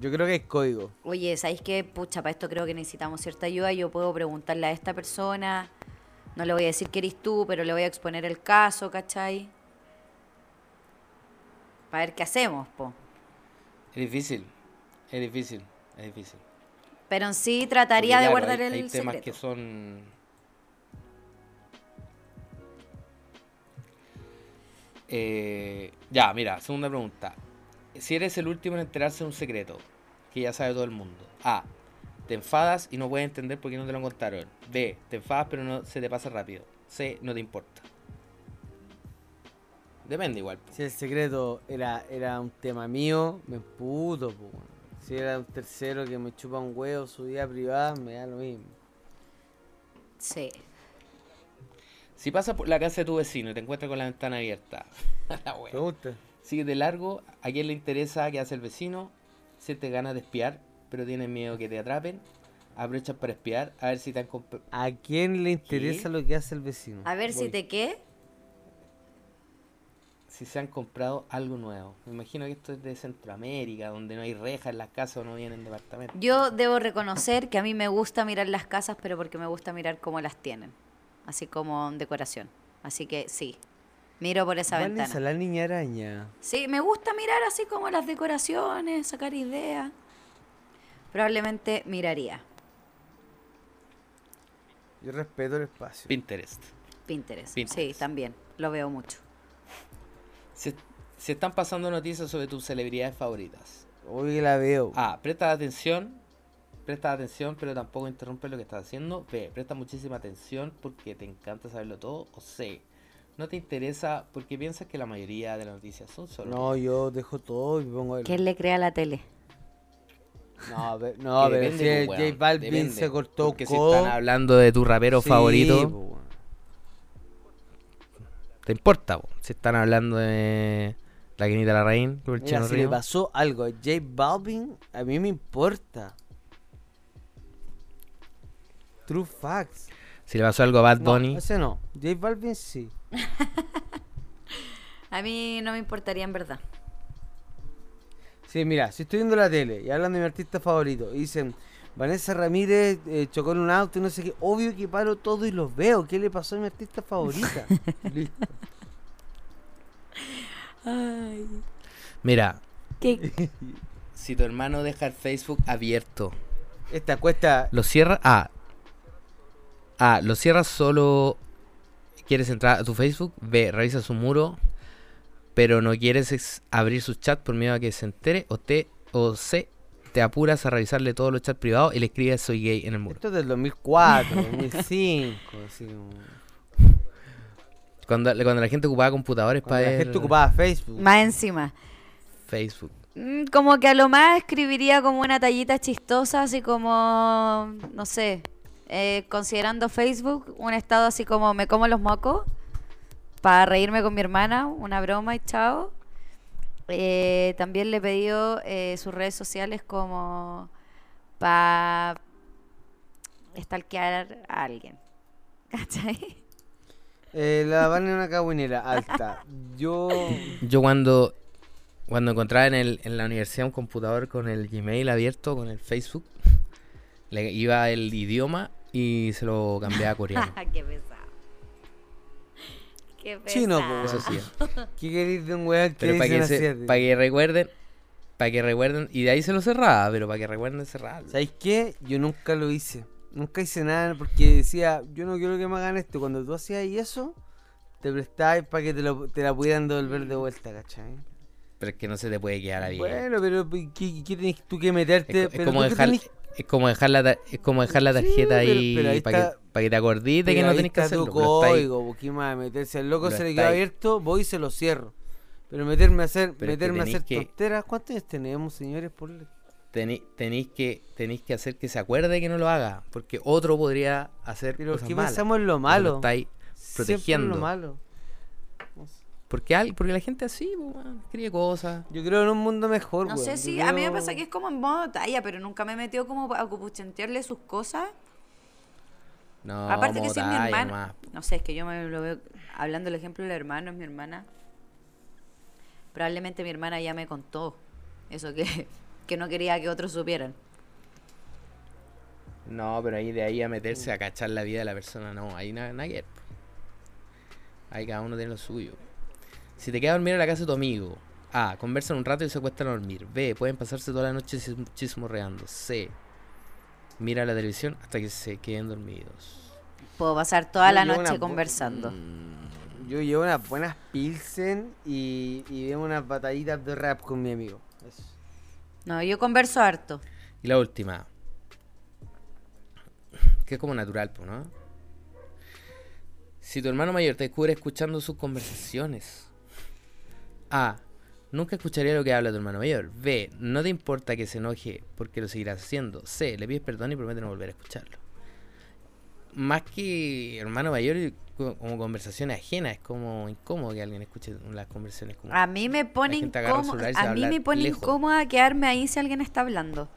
Yo creo que es código. oye, ¿sabéis qué? Pucha, para esto creo que necesitamos cierta ayuda. Yo puedo preguntarle a esta persona. No le voy a decir que eres tú, pero le voy a exponer el caso, ¿cachai? Para ver qué hacemos, po. Es difícil, es difícil, es difícil. Pero en sí trataría Porque, de guardar hay, el hay temas secreto. que son... Eh, ya, mira, segunda pregunta. Si eres el último en enterarse de un secreto que ya sabe todo el mundo. A. Te enfadas y no puedes entender por qué no te lo contaron. B. Te enfadas pero no se te pasa rápido. C. No te importa. Depende igual. po. Si el secreto era, era un tema mío, me puto, po. Si era un tercero que me chupa un huevo, su vida privada, me da lo mismo. Sí. Si pasas por la casa de tu vecino y te encuentras con la ventana abierta. la wea. Pregunta. Sigue de largo, a quién le interesa qué hace el vecino, siente ganas de espiar, pero tienes miedo que te atrapen, aprovechas para espiar, a ver si te han ¿A quién le interesa lo que hace el vecino? A ver si te qué. si se han comprado algo nuevo. Me imagino que esto es de Centroamérica, donde no hay rejas en las casas o no vienen departamentos. Yo debo reconocer que a mí me gusta mirar las casas, pero porque me gusta mirar cómo las tienen. Así como decoración. Así que sí. Miro por esa Vanessa, ventana. la niña araña. Sí, me gusta mirar así como las decoraciones, sacar ideas. Probablemente miraría Yo respeto el espacio. Pinterest. Pinterest. Pinterest. Sí, también. Lo veo mucho. Se, se están pasando noticias sobre tus celebridades favoritas. Hoy la veo. A. Presta atención. Presta atención, pero tampoco interrumpe lo que estás haciendo. B. Presta muchísima atención porque te encanta saberlo todo. O C. No te interesa porque piensas que la mayoría de las noticias son solo. No, yo dejo todo y pongo el... ¿Quién le crea la tele? No, pe- no Que pero depende, si pues, el weón, J Balvin depende, se cortó Porque si están hablando de tu rapero sí, favorito, weón. te importa. po. Si están hablando de la Quinita el Mira, Chino si le pasó algo a J Balvin, a mí me importa. True facts. Si le pasó algo a Bad No, Bunny, ese no. J Balvin sí. A mí no me importaría en verdad. Sí, mira, si estoy viendo la tele y hablan de mi artista favorito y dicen Vanessa Ramírez eh, chocó en un auto y no sé qué, obvio que paro todo y los veo. ¿Qué le pasó a mi artista favorita? Listo. mira, ¿Qué? si tu hermano deja el Facebook abierto, Esta cuesta. lo cierra. Ah, ah, lo cierras solo. ¿Quieres entrar a tu Facebook? B, revisa su muro, pero no quieres abrir su chat por miedo a que se entere. O T, o C, te apuras a revisarle todos los chats privados y le escribes soy gay en el muro. Esto es del 2004, 2005. Así como. Cuando, cuando la gente ocupaba computadores Cuando para la gente ocupaba Facebook. Más encima. Facebook. Mm, Como que a lo más escribiría como una tallita chistosa, así como, no sé, eh, considerando Facebook, un estado así como me como los mocos, para reírme con mi hermana, una broma y chao. Eh, también le he pedido eh, sus redes sociales como para stalkear a alguien. ¿Cachai? Eh, la van en una cabinera alta. Yo. Yo cuando, cuando encontraba en, el, en la universidad un computador con el Gmail abierto, con el Facebook, le iba el idioma y se lo cambié a coreano. Qué pesado. Qué pesado. Chino, po, Eso sí. ¿Qué queréis de un weón que Pero para que, se, para que recuerden, para que recuerden, y de ahí se lo cerraba, pero para que recuerden cerrarlo. ¿Sabéis qué? Yo nunca lo hice. Nunca hice nada porque decía, yo no quiero que me hagan esto. Cuando tú hacías eso, te prestabas para que te, lo, te la pudieran devolver de vuelta, ¿cachai? Pero es que no se te puede quedar ahí. Bueno, pero ¿qué, qué tienes tú que meterte? Es es pero como dejar- tenés- Es como dejar la, es como dejar la tarjeta ahí, para que, pa' que te acordites de que no tenés que hacerlo. ahí. código, ¿por qué más meterse? Loco Lo se le abierto, voy y se lo cierro. Pero meterme a hacer, Pero que meterme a hacer que- tonteras, ¿cuántos años tenemos, señores? Por tenéis que tenéis que hacer que se acuerde que no lo haga, porque otro podría hacer Pero cosas ¿qué malas. pensamos en lo Entonces lo malo? estáis Siempre en protegiendo. lo malo. Porque al- porque la gente así, pues, weón, escribe cosas. Yo creo en un mundo mejor, No sé si a mí me pasa que es como en modo talla, pero nunca me he metido como a cupuchentearle sus cosas. No, Aparte que si es mi nomás. No sé, es que yo me lo veo. Hablando del ejemplo del hermano, es mi hermana. Probablemente mi hermana ya me contó eso que, que no quería que otros supieran. No, pero ahí de ahí a meterse a cachar la vida de la persona, no, ahí nada, nada que. Ahí cada uno tiene lo suyo. Si te quedas a dormir a la casa de tu amigo, A. Conversan un rato y se acuestan a dormir. B. Pueden pasarse toda la noche chis- chismorreando. C. Mira la televisión hasta que se queden dormidos. Puedo pasar toda Yo la noche conversando. Mm, Yo llevo unas buenas pilsen y, y veo unas batallitas de rap con mi amigo. Eso. No, yo converso harto. Y la última. Que es como natural, pues, ¿no? Si tu hermano mayor te descubre escuchando sus conversaciones. A. Nunca escucharía lo que habla tu hermano mayor. B. No te importa que se enoje porque lo seguirás haciendo. C. Le pides perdón y promete no volver a escucharlo. Más que hermano mayor, como conversaciones ajenas, es como incómodo que alguien escuche las conversaciones como... A mí me pone incómoda. a A mí me pone lejos. incómoda quedarme ahí si alguien está hablando.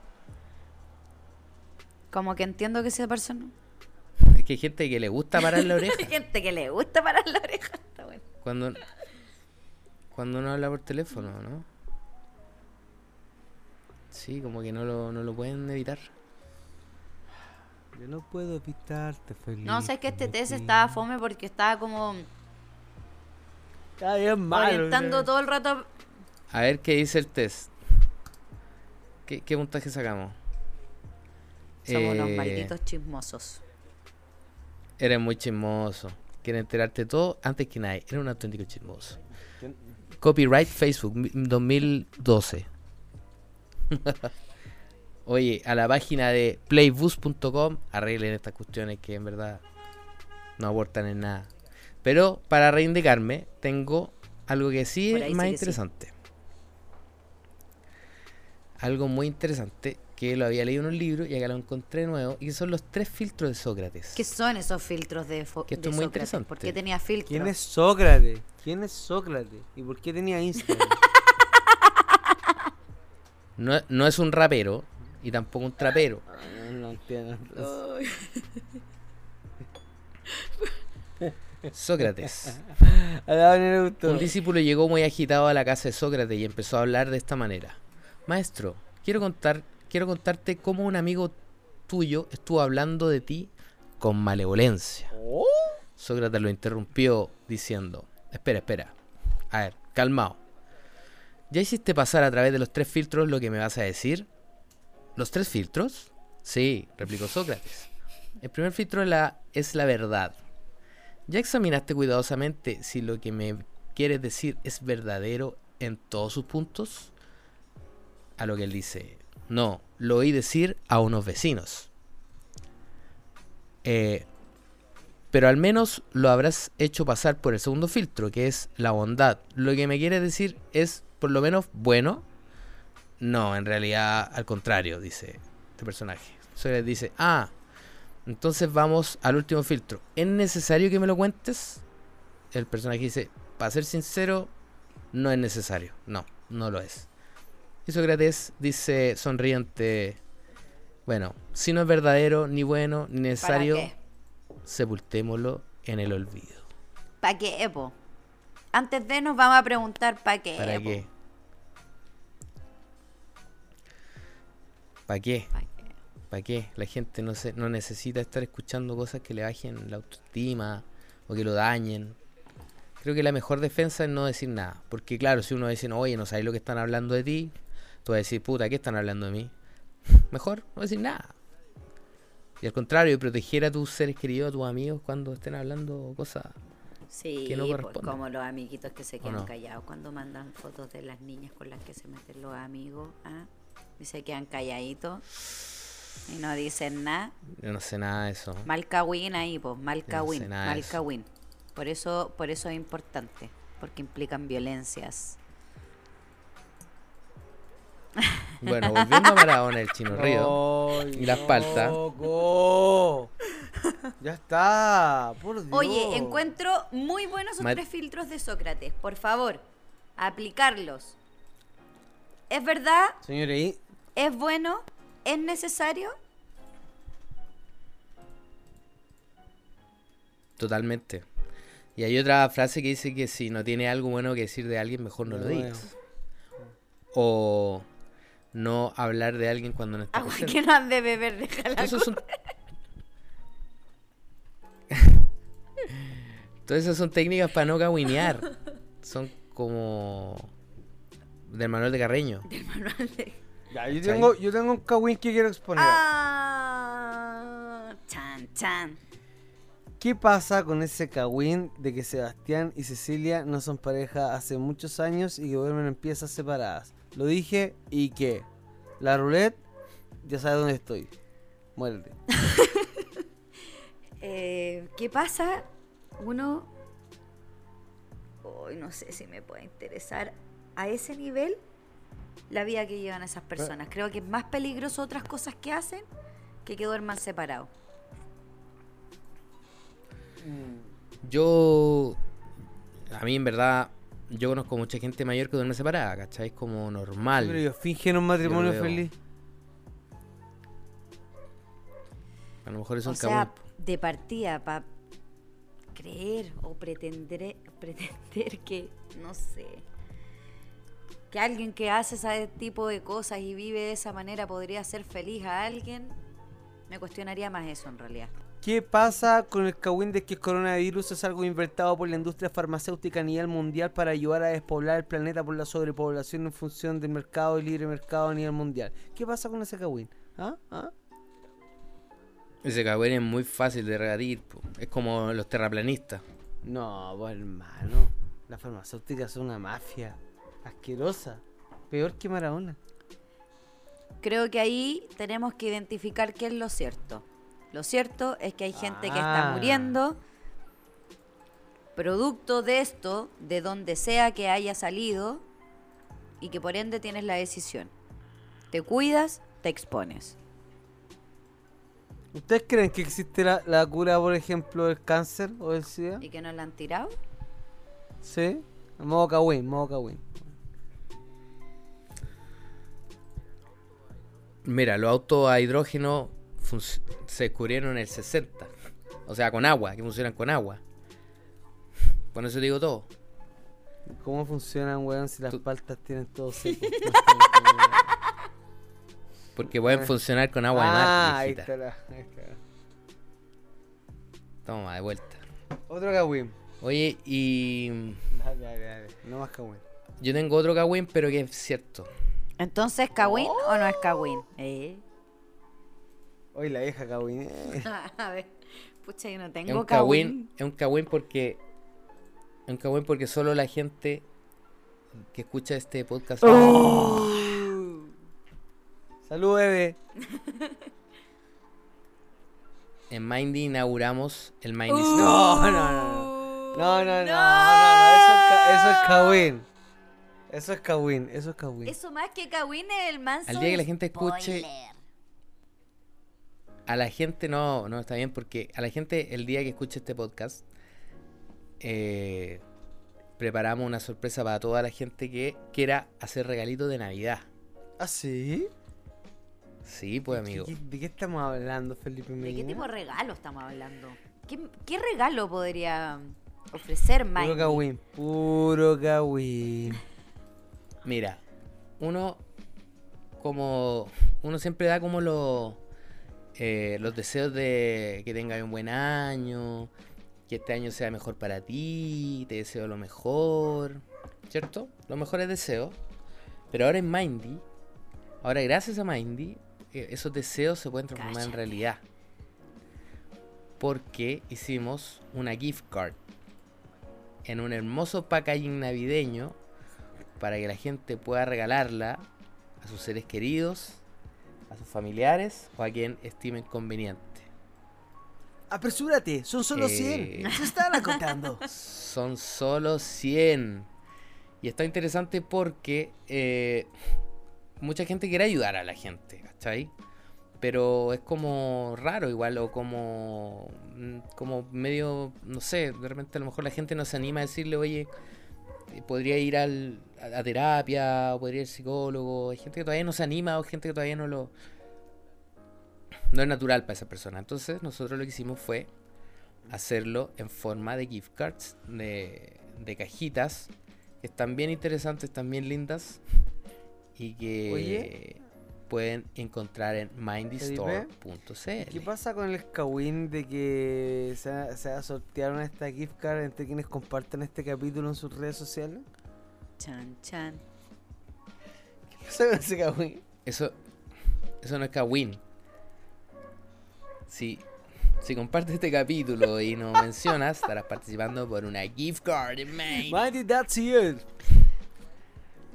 Como que entiendo que esa persona. Es que hay gente que le gusta parar la oreja. Hay gente que le gusta parar la oreja. Está bueno. Cuando, cuando uno habla por teléfono, ¿no? Sí, como que no lo, no lo pueden evitar. Yo no puedo evitarte feliz. No, sé que este test estaba fome porque estaba como Está bien malo. orientando todo el rato. A ver qué dice el test. ¿Qué, qué puntaje sacamos? Somos unos Eh, malditos chismosos. Eres muy chismoso. Quieres enterarte de todo antes que nadie. Eres un auténtico chismoso. Copyright Facebook mi- 2012. Oye, a la página de playbus.com arreglen estas cuestiones que en verdad no aportan en nada. Pero para reivindicarme, tengo algo que sí es más sí. interesante. Algo muy interesante que lo había leído en un libro y acá lo encontré de nuevo y que son los tres filtros de Sócrates. ¿Qué son esos filtros de, fo- Que esto de es muy Sócrates? interesante. ¿Por qué tenía filtros? ¿Quién es Sócrates? ¿Quién es Sócrates? ¿Y por qué tenía Instagram? No, no es un rapero y tampoco un trapero. Ah, no entiendo. Sócrates. Un discípulo llegó muy agitado a la casa de Sócrates y empezó a hablar de esta manera. Maestro, quiero contar, quiero contarte cómo un amigo tuyo estuvo hablando de ti con malevolencia. Sócrates lo interrumpió diciendo, espera, espera. A ver, calmado. ¿Ya hiciste pasar a través de los tres filtros lo que me vas a decir? ¿Los tres filtros? Sí, replicó Sócrates. El primer filtro es la, es la verdad. ¿Ya examinaste cuidadosamente si lo que me quieres decir es verdadero en todos sus puntos? A lo que él dice, no, lo oí decir a unos vecinos. Eh, pero al menos lo habrás hecho pasar por el segundo filtro, que es la bondad. Lo que me quieres decir es por lo menos bueno. No, en realidad al contrario, dice este personaje. Sócrates dice, ah, entonces vamos al último filtro. ¿Es necesario que me lo cuentes? El personaje dice, para ser sincero, no es necesario. No, no lo es. Y Sócrates dice sonriente, bueno, si no es verdadero, ni bueno, ni ¿Para necesario, sepultémoslo en el olvido. ¿Para qué, Epo? Antes de nos vamos a preguntar ¿para qué? ¿Para Epo? qué? ¿Para qué? ¿Pa' qué? ¿Para qué? La gente no, se, no necesita estar escuchando cosas que le bajen la autoestima o que lo dañen. Creo que la mejor defensa es no decir nada. Porque claro, si uno dice, oye, no sabes lo que están hablando de ti, tú vas a decir, puta, ¿qué están hablando de mí? Mejor no decir nada. Y al contrario, proteger a tus seres queridos, a tus amigos cuando estén hablando cosas. Sí, que no pues, corresponde. como los amiguitos que se quedan no? callados cuando mandan fotos de las niñas con las que se meten los amigos ¿ah? y se quedan calladitos. Y no dicen nada. Yo no sé nada de eso. Mal cagüín ahí, pues, mal no cagüín, sé mal eso. Por eso, por eso es importante, porque implican violencias. Bueno, volviendo a Maradona, el Chino Río. Y las paltas. loco. Ya está, por Dios. Oye, encuentro muy buenos tres filtros de Sócrates. Por favor, aplicarlos. ¿Es verdad? Señores, ¿y? ¿Es bueno? ¿Es necesario? Totalmente. Y hay otra frase que dice que si no tiene algo bueno que decir de alguien, mejor no lo digas. O no hablar de alguien cuando no está Agua presente. que no han de beber, déjala. Eso son... Todas esas son técnicas para no cagüinear. Son como del manual de Carreño. Ya, yo tengo, yo tengo un kawin que quiero exponer. Ah, chan, chan. ¿Qué pasa con ese kawin de que Sebastián y Cecilia no son pareja hace muchos años y que duermen en piezas separadas? Lo dije y que la roulette ya sabe dónde estoy. Muerde. Eh, ¿Qué pasa? Uno. Hoy no sé si me puede interesar a ese nivel la vida que llevan esas personas. Creo que es más peligroso otras cosas que hacen que que duerman separados. Yo, a mí en verdad, yo conozco mucha gente mayor que duerme separada, ¿cachai? Es como normal. Pero ellos fingen un matrimonio veo. feliz. A lo mejor es O un sea, cagüín. de partida, para creer o pretender, pretender que, no sé, que alguien que hace ese tipo de cosas y vive de esa manera podría ser feliz a alguien, me cuestionaría más eso en realidad. ¿Qué pasa con el kawin de que el coronavirus es algo inventado por la industria farmacéutica a nivel mundial para ayudar a despoblar el planeta por la sobrepoblación en función del mercado y libre mercado a nivel mundial? ¿Qué pasa con ese kawin? ¿Ah? ¿Ah? Ese cagüín es muy fácil de rebatir. po. Es como los terraplanistas. No, pues hermano. Las farmacéuticas son una mafia asquerosa. Peor que Maradona. Creo que ahí tenemos que identificar qué es lo cierto. Lo cierto es que hay gente que está Ah. muriendo producto de esto, de donde sea que haya salido, y que por ende tienes la decisión. Te cuidas, te expones. ¿Ustedes creen que existe la, la cura, por ejemplo, del cáncer o del SIDA? ¿Y que no la han tirado? Sí. Modo kawin, modo kawin. Mira, los autos a hidrógeno se descubrieron en el 60. O sea, con agua, que funcionan con agua. Con eso digo todo. ¿Cómo funcionan, weón, si las Tú- paltas tienen todo seco? Porque pueden Ah. funcionar con agua de ah, mar. ahí viejita. está, la, ahí está. Toma, de vuelta. Otro kawin. Oye, y Dale, dale, dale. No más kawin. yo tengo otro cagüín, pero que es cierto. Entonces, ¿Kawin o no es Kawin? ¿Eh? Hoy la vieja kawin. eh. A ver, pucha, yo no Es tengo un cagüín, es un cagüín porque es un cagüín porque solo la gente que escucha este podcast Oh. Salud, bebé. en Mindy inauguramos el Mindy Uh. Store. No, no, no, no. No, no, no, no. Eso es, ca- eso es kawin. Eso es kawin, eso es kawin. Eso más que Kawin es el manso. Al día que la gente escuche- spoiler. A la gente no, no está bien porque a la gente el día que escuche este podcast eh, preparamos una sorpresa para toda la gente que quiera hacer regalitos de Navidad. ¿Ah, sí? Sí, pues amigo. ¿De qué, de qué estamos hablando, Felipe ¿De qué tipo de regalo estamos hablando? ¿Qué, qué regalo podría ofrecer Puro Mike? kawin, puro kawin. Mira, uno como uno siempre da como los eh, los deseos de que tengas un buen año, que este año sea mejor para ti, te deseo lo mejor, ¿cierto? Los mejores deseos. Pero ahora en Mindy, ahora gracias a Mindy, eh, esos deseos se pueden transformar en realidad. Porque hicimos una gift card en un hermoso packaging navideño para que la gente pueda regalarla a sus seres queridos, a sus familiares o a quien estimen conveniente. Apresúrate, son solo Eh. 100. Se están acotando. Son solo 100. Y está interesante porque eh, mucha gente quiere ayudar a la gente, ¿cachai? Pero es como raro igual, o como, mm, como medio, no sé, de repente a lo mejor la gente no se anima a decirle, oye, podría ir al, a, terapia, o podría ir al psicólogo. Hay gente que todavía no se anima, o gente que todavía no lo... No es natural para esa persona. Entonces nosotros lo que hicimos fue hacerlo en forma de gift cards, de, de cajitas, que están bien interesantes, están bien lindas y que Oye. Pueden encontrar en mindystore.cl. ¿Qué pasa con el Kawin de que se, va- se va a sortear una esta gift card entre quienes compartan este capítulo en sus redes sociales? Chan, chan. ¿Qué pasa con ese Kawin? Eso, eso no es Kawin. Si, si compartes este capítulo y nos mencionas, estarás participando por una gift card en Mind. Mighty, that's it.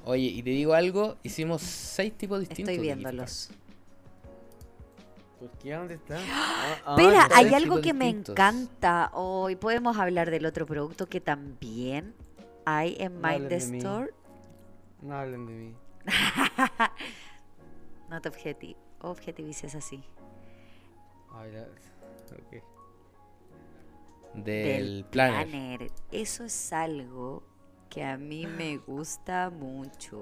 Oye, y te digo algo, hicimos seis tipos distintos. Estoy viéndolos. ¿Por qué? ¿Dónde está? Ah, ah, Espera, hay algo que me encanta hoy. Podemos hablar del otro producto que también hay en No Mind mí. Store. No hablen de mí. No te objeti- objetivices así. A ver, ok. Del, planner. planner. Eso es algo que a mí me gusta mucho.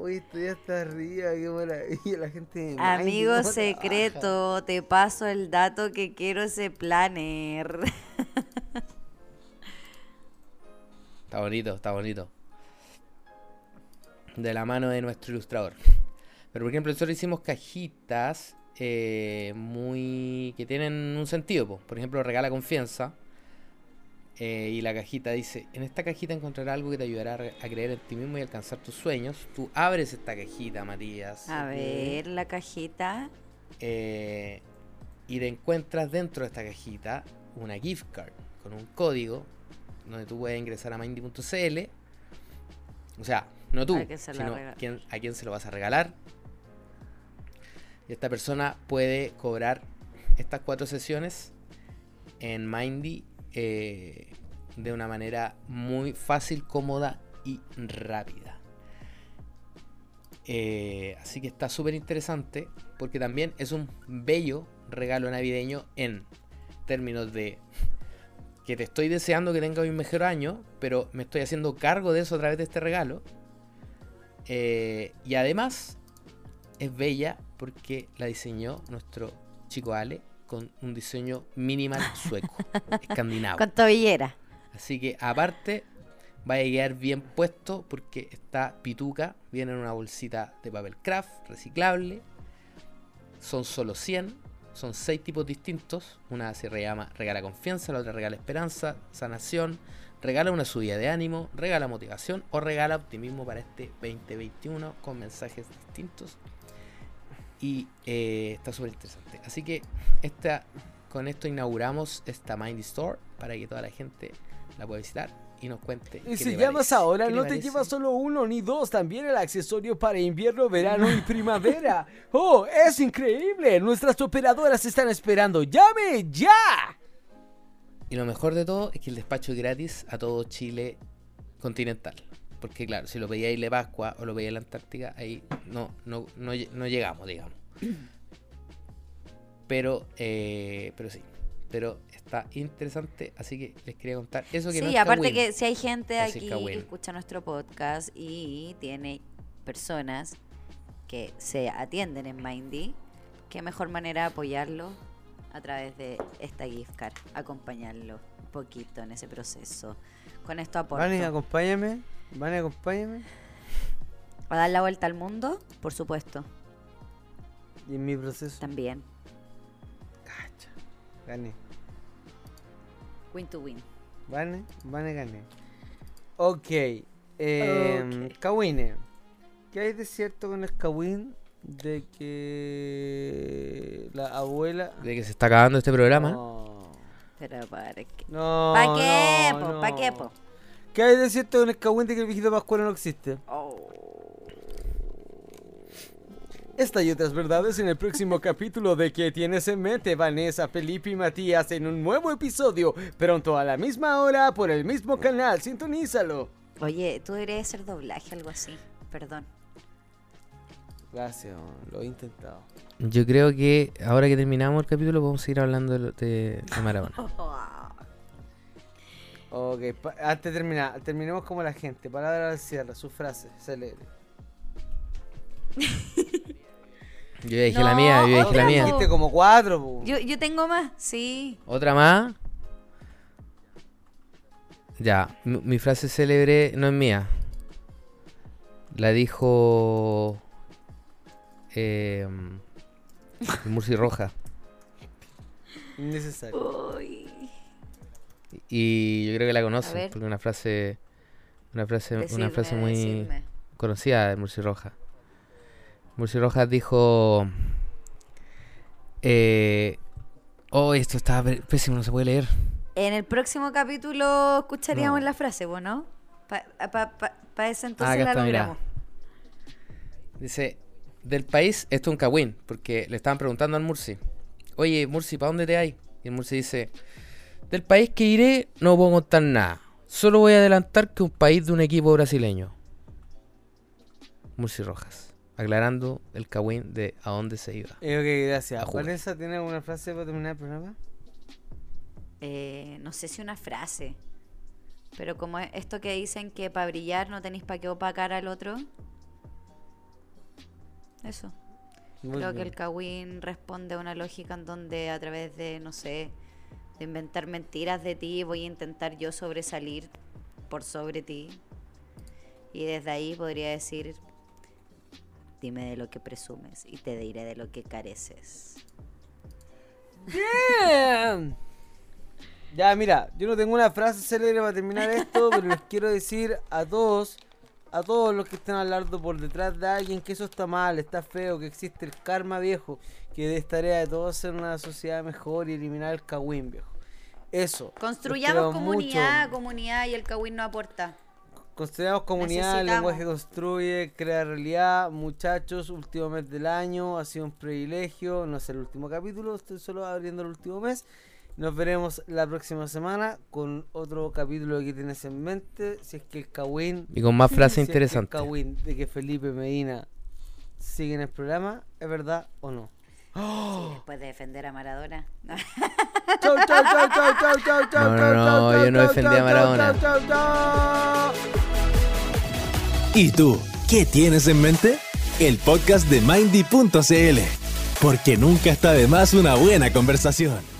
Uy, estoy hasta arriba, qué maravilla. La gente Amigo secreto, te paso el dato que quiero ese planner. Está bonito, está bonito. De la mano de nuestro ilustrador. Pero por ejemplo, nosotros hicimos cajitas eh, muy. que tienen un sentido. po. Por ejemplo, regala confianza. Eh, y la cajita dice: En esta cajita encontrarás algo que te ayudará a re- a creer en ti mismo y alcanzar tus sueños. Tú abres esta cajita, Matías. A ver, la cajita. eh, y te encuentras dentro de esta cajita una gift card con un código donde tú puedes ingresar a mindy.cl. O sea, no tú, A se sino rega- quién- a quién se lo vas a regalar. Y esta persona puede cobrar estas cuatro sesiones en Mindy eh, de una manera muy fácil, cómoda y rápida. Eh, así que está súper interesante porque también es un bello regalo navideño en términos de que te estoy deseando que tengas un mejor año, pero me estoy haciendo cargo de eso a través de este regalo. Eh, y además es bella porque la diseñó nuestro chico Ale con un diseño minimal sueco, escandinavo. Con tobillera. Así que aparte va a quedar bien puesto porque está pituca, viene en una bolsita de papel craft reciclable. Son solo 100, son 6 tipos distintos. Una se llama regala confianza, la otra regala esperanza, sanación, regala una subida de ánimo, regala motivación o regala optimismo para este 2021 con mensajes distintos. Y eh, está súper interesante. Así que esta, con esto inauguramos esta Mindy Store para que toda la gente la pueda visitar y nos cuente. Y si llamas parece. ahora, ¿Qué le no te llevas solo uno ni dos, también el accesorio para invierno, verano y primavera. ¡Oh, es increíble! Nuestras operadoras están esperando. ¡Llame ya! Y lo mejor de todo es que el despacho es gratis a todo Chile continental. Porque claro, si lo pedía Isla de Pascua o lo pedía en la Antártica, ahí no, no, no, no llegamos, digamos. Pero, eh, pero sí. Pero está interesante, así que les quería contar eso que Sí, no es aparte Kawin. que si hay gente es aquí que escucha nuestro podcast y tiene personas que se atienden en Mindy, qué mejor manera de apoyarlo a través de esta gift card, acompañarlo un poquito en ese proceso. Con esto aporto. Vane, acompáñame. Vane, acompáñame. ¿A dar la vuelta al mundo? Por supuesto, Y en mi proceso. también. Cacha. Gané. Win to win. Vane, Vane, gané. Ok. Eh, Kawine. ¿Qué hay de cierto con el Kawin? De que la abuela. De que se está acabando este programa. No. Pero para qué. No. ¿Pa' qué, no, po? ¿Pa' no. qué, po? ¿Qué hay de cierto con el Kawin de que el viejito Pascuero no existe? Oh. Esta y otras verdades en el próximo capítulo de ¿Qué tienes en mente? Vanessa, Felipe y Matías en un nuevo episodio, pronto a la misma hora por el mismo canal. Sintonízalo. Oye, tú deberías hacer doblaje, algo así. Perdón. Gracias, lo he intentado. Yo creo que ahora que terminamos el capítulo podemos seguir hablando de, de- de Maradona. Ok, pa- antes de terminar, terminemos como la gente. Palabra al cierre, su frase, celebre. Yo ya dije la mía, yo ya dije la mía. no. Dijiste como cuatro, po. Yo, yo tengo más, sí. ¿Otra más? Ya, mi, mi frase célebre no es mía. La dijo... Eh, Murci Roja. Innecesario. Uy. Y yo creo que la conocen, porque una frase... Una frase, una frase muy decidme. conocida de Murci Roja. Murci Rojas dijo... Eh, oh, esto está pésimo, no se puede leer. En el próximo capítulo escucharíamos No. la frase, ¿vos no? Para ese entonces acá la está, logramos. Dice, del país, esto es un cagüín, porque le estaban preguntando al Murci, oye, Murci, ¿para dónde te hay? Y el Murci dice, del país que iré no puedo contar nada, solo voy a adelantar que un país de un equipo brasileño. Murci Rojas, aclarando el cagüín de a dónde se iba. Eh, ok, gracias. A jugar. Vanessa, ¿tiene alguna frase para terminar el programa? Eh, no sé si una frase, pero como es esto que dicen que para brillar no tenéis para qué opacar al otro. Eso. Muy Creo que el Kawin responde a una lógica en donde a través de, no sé, de inventar mentiras de ti, voy a intentar yo sobresalir por sobre ti. Y desde ahí podría decir, dime de lo que presumes y te diré de lo que careces. Bien. Ya, mira, yo no tengo una frase célebre para terminar esto, pero les quiero decir a todos, a todos los que están hablando por detrás de alguien que eso está mal, está feo, que existe el karma viejo, que es tarea de todos ser una sociedad mejor y eliminar el cagüín viejo. Eso. Construyamos comunidad, mucho. comunidad y el Kawin no aporta. Construyamos comunidad, el lenguaje construye, crea realidad. Muchachos, último mes del año, ha sido un privilegio. No es el último capítulo, estoy solo abriendo el último mes. Nos veremos la próxima semana con otro capítulo que tienes en mente. Si es que el Kawin, Y con más frases si es que el interesantes. Kawin de que Felipe Medina sigue en el programa, ¿es verdad o no? Sí, después de defender a Maradona. Chau, chau, chau, chau, chau, chau, chau, No, no, no, yo no defendí a Maradona. ¿Y tú? ¿Qué tienes en mente? El podcast de Mindy.cl. Porque nunca está de más una buena conversación.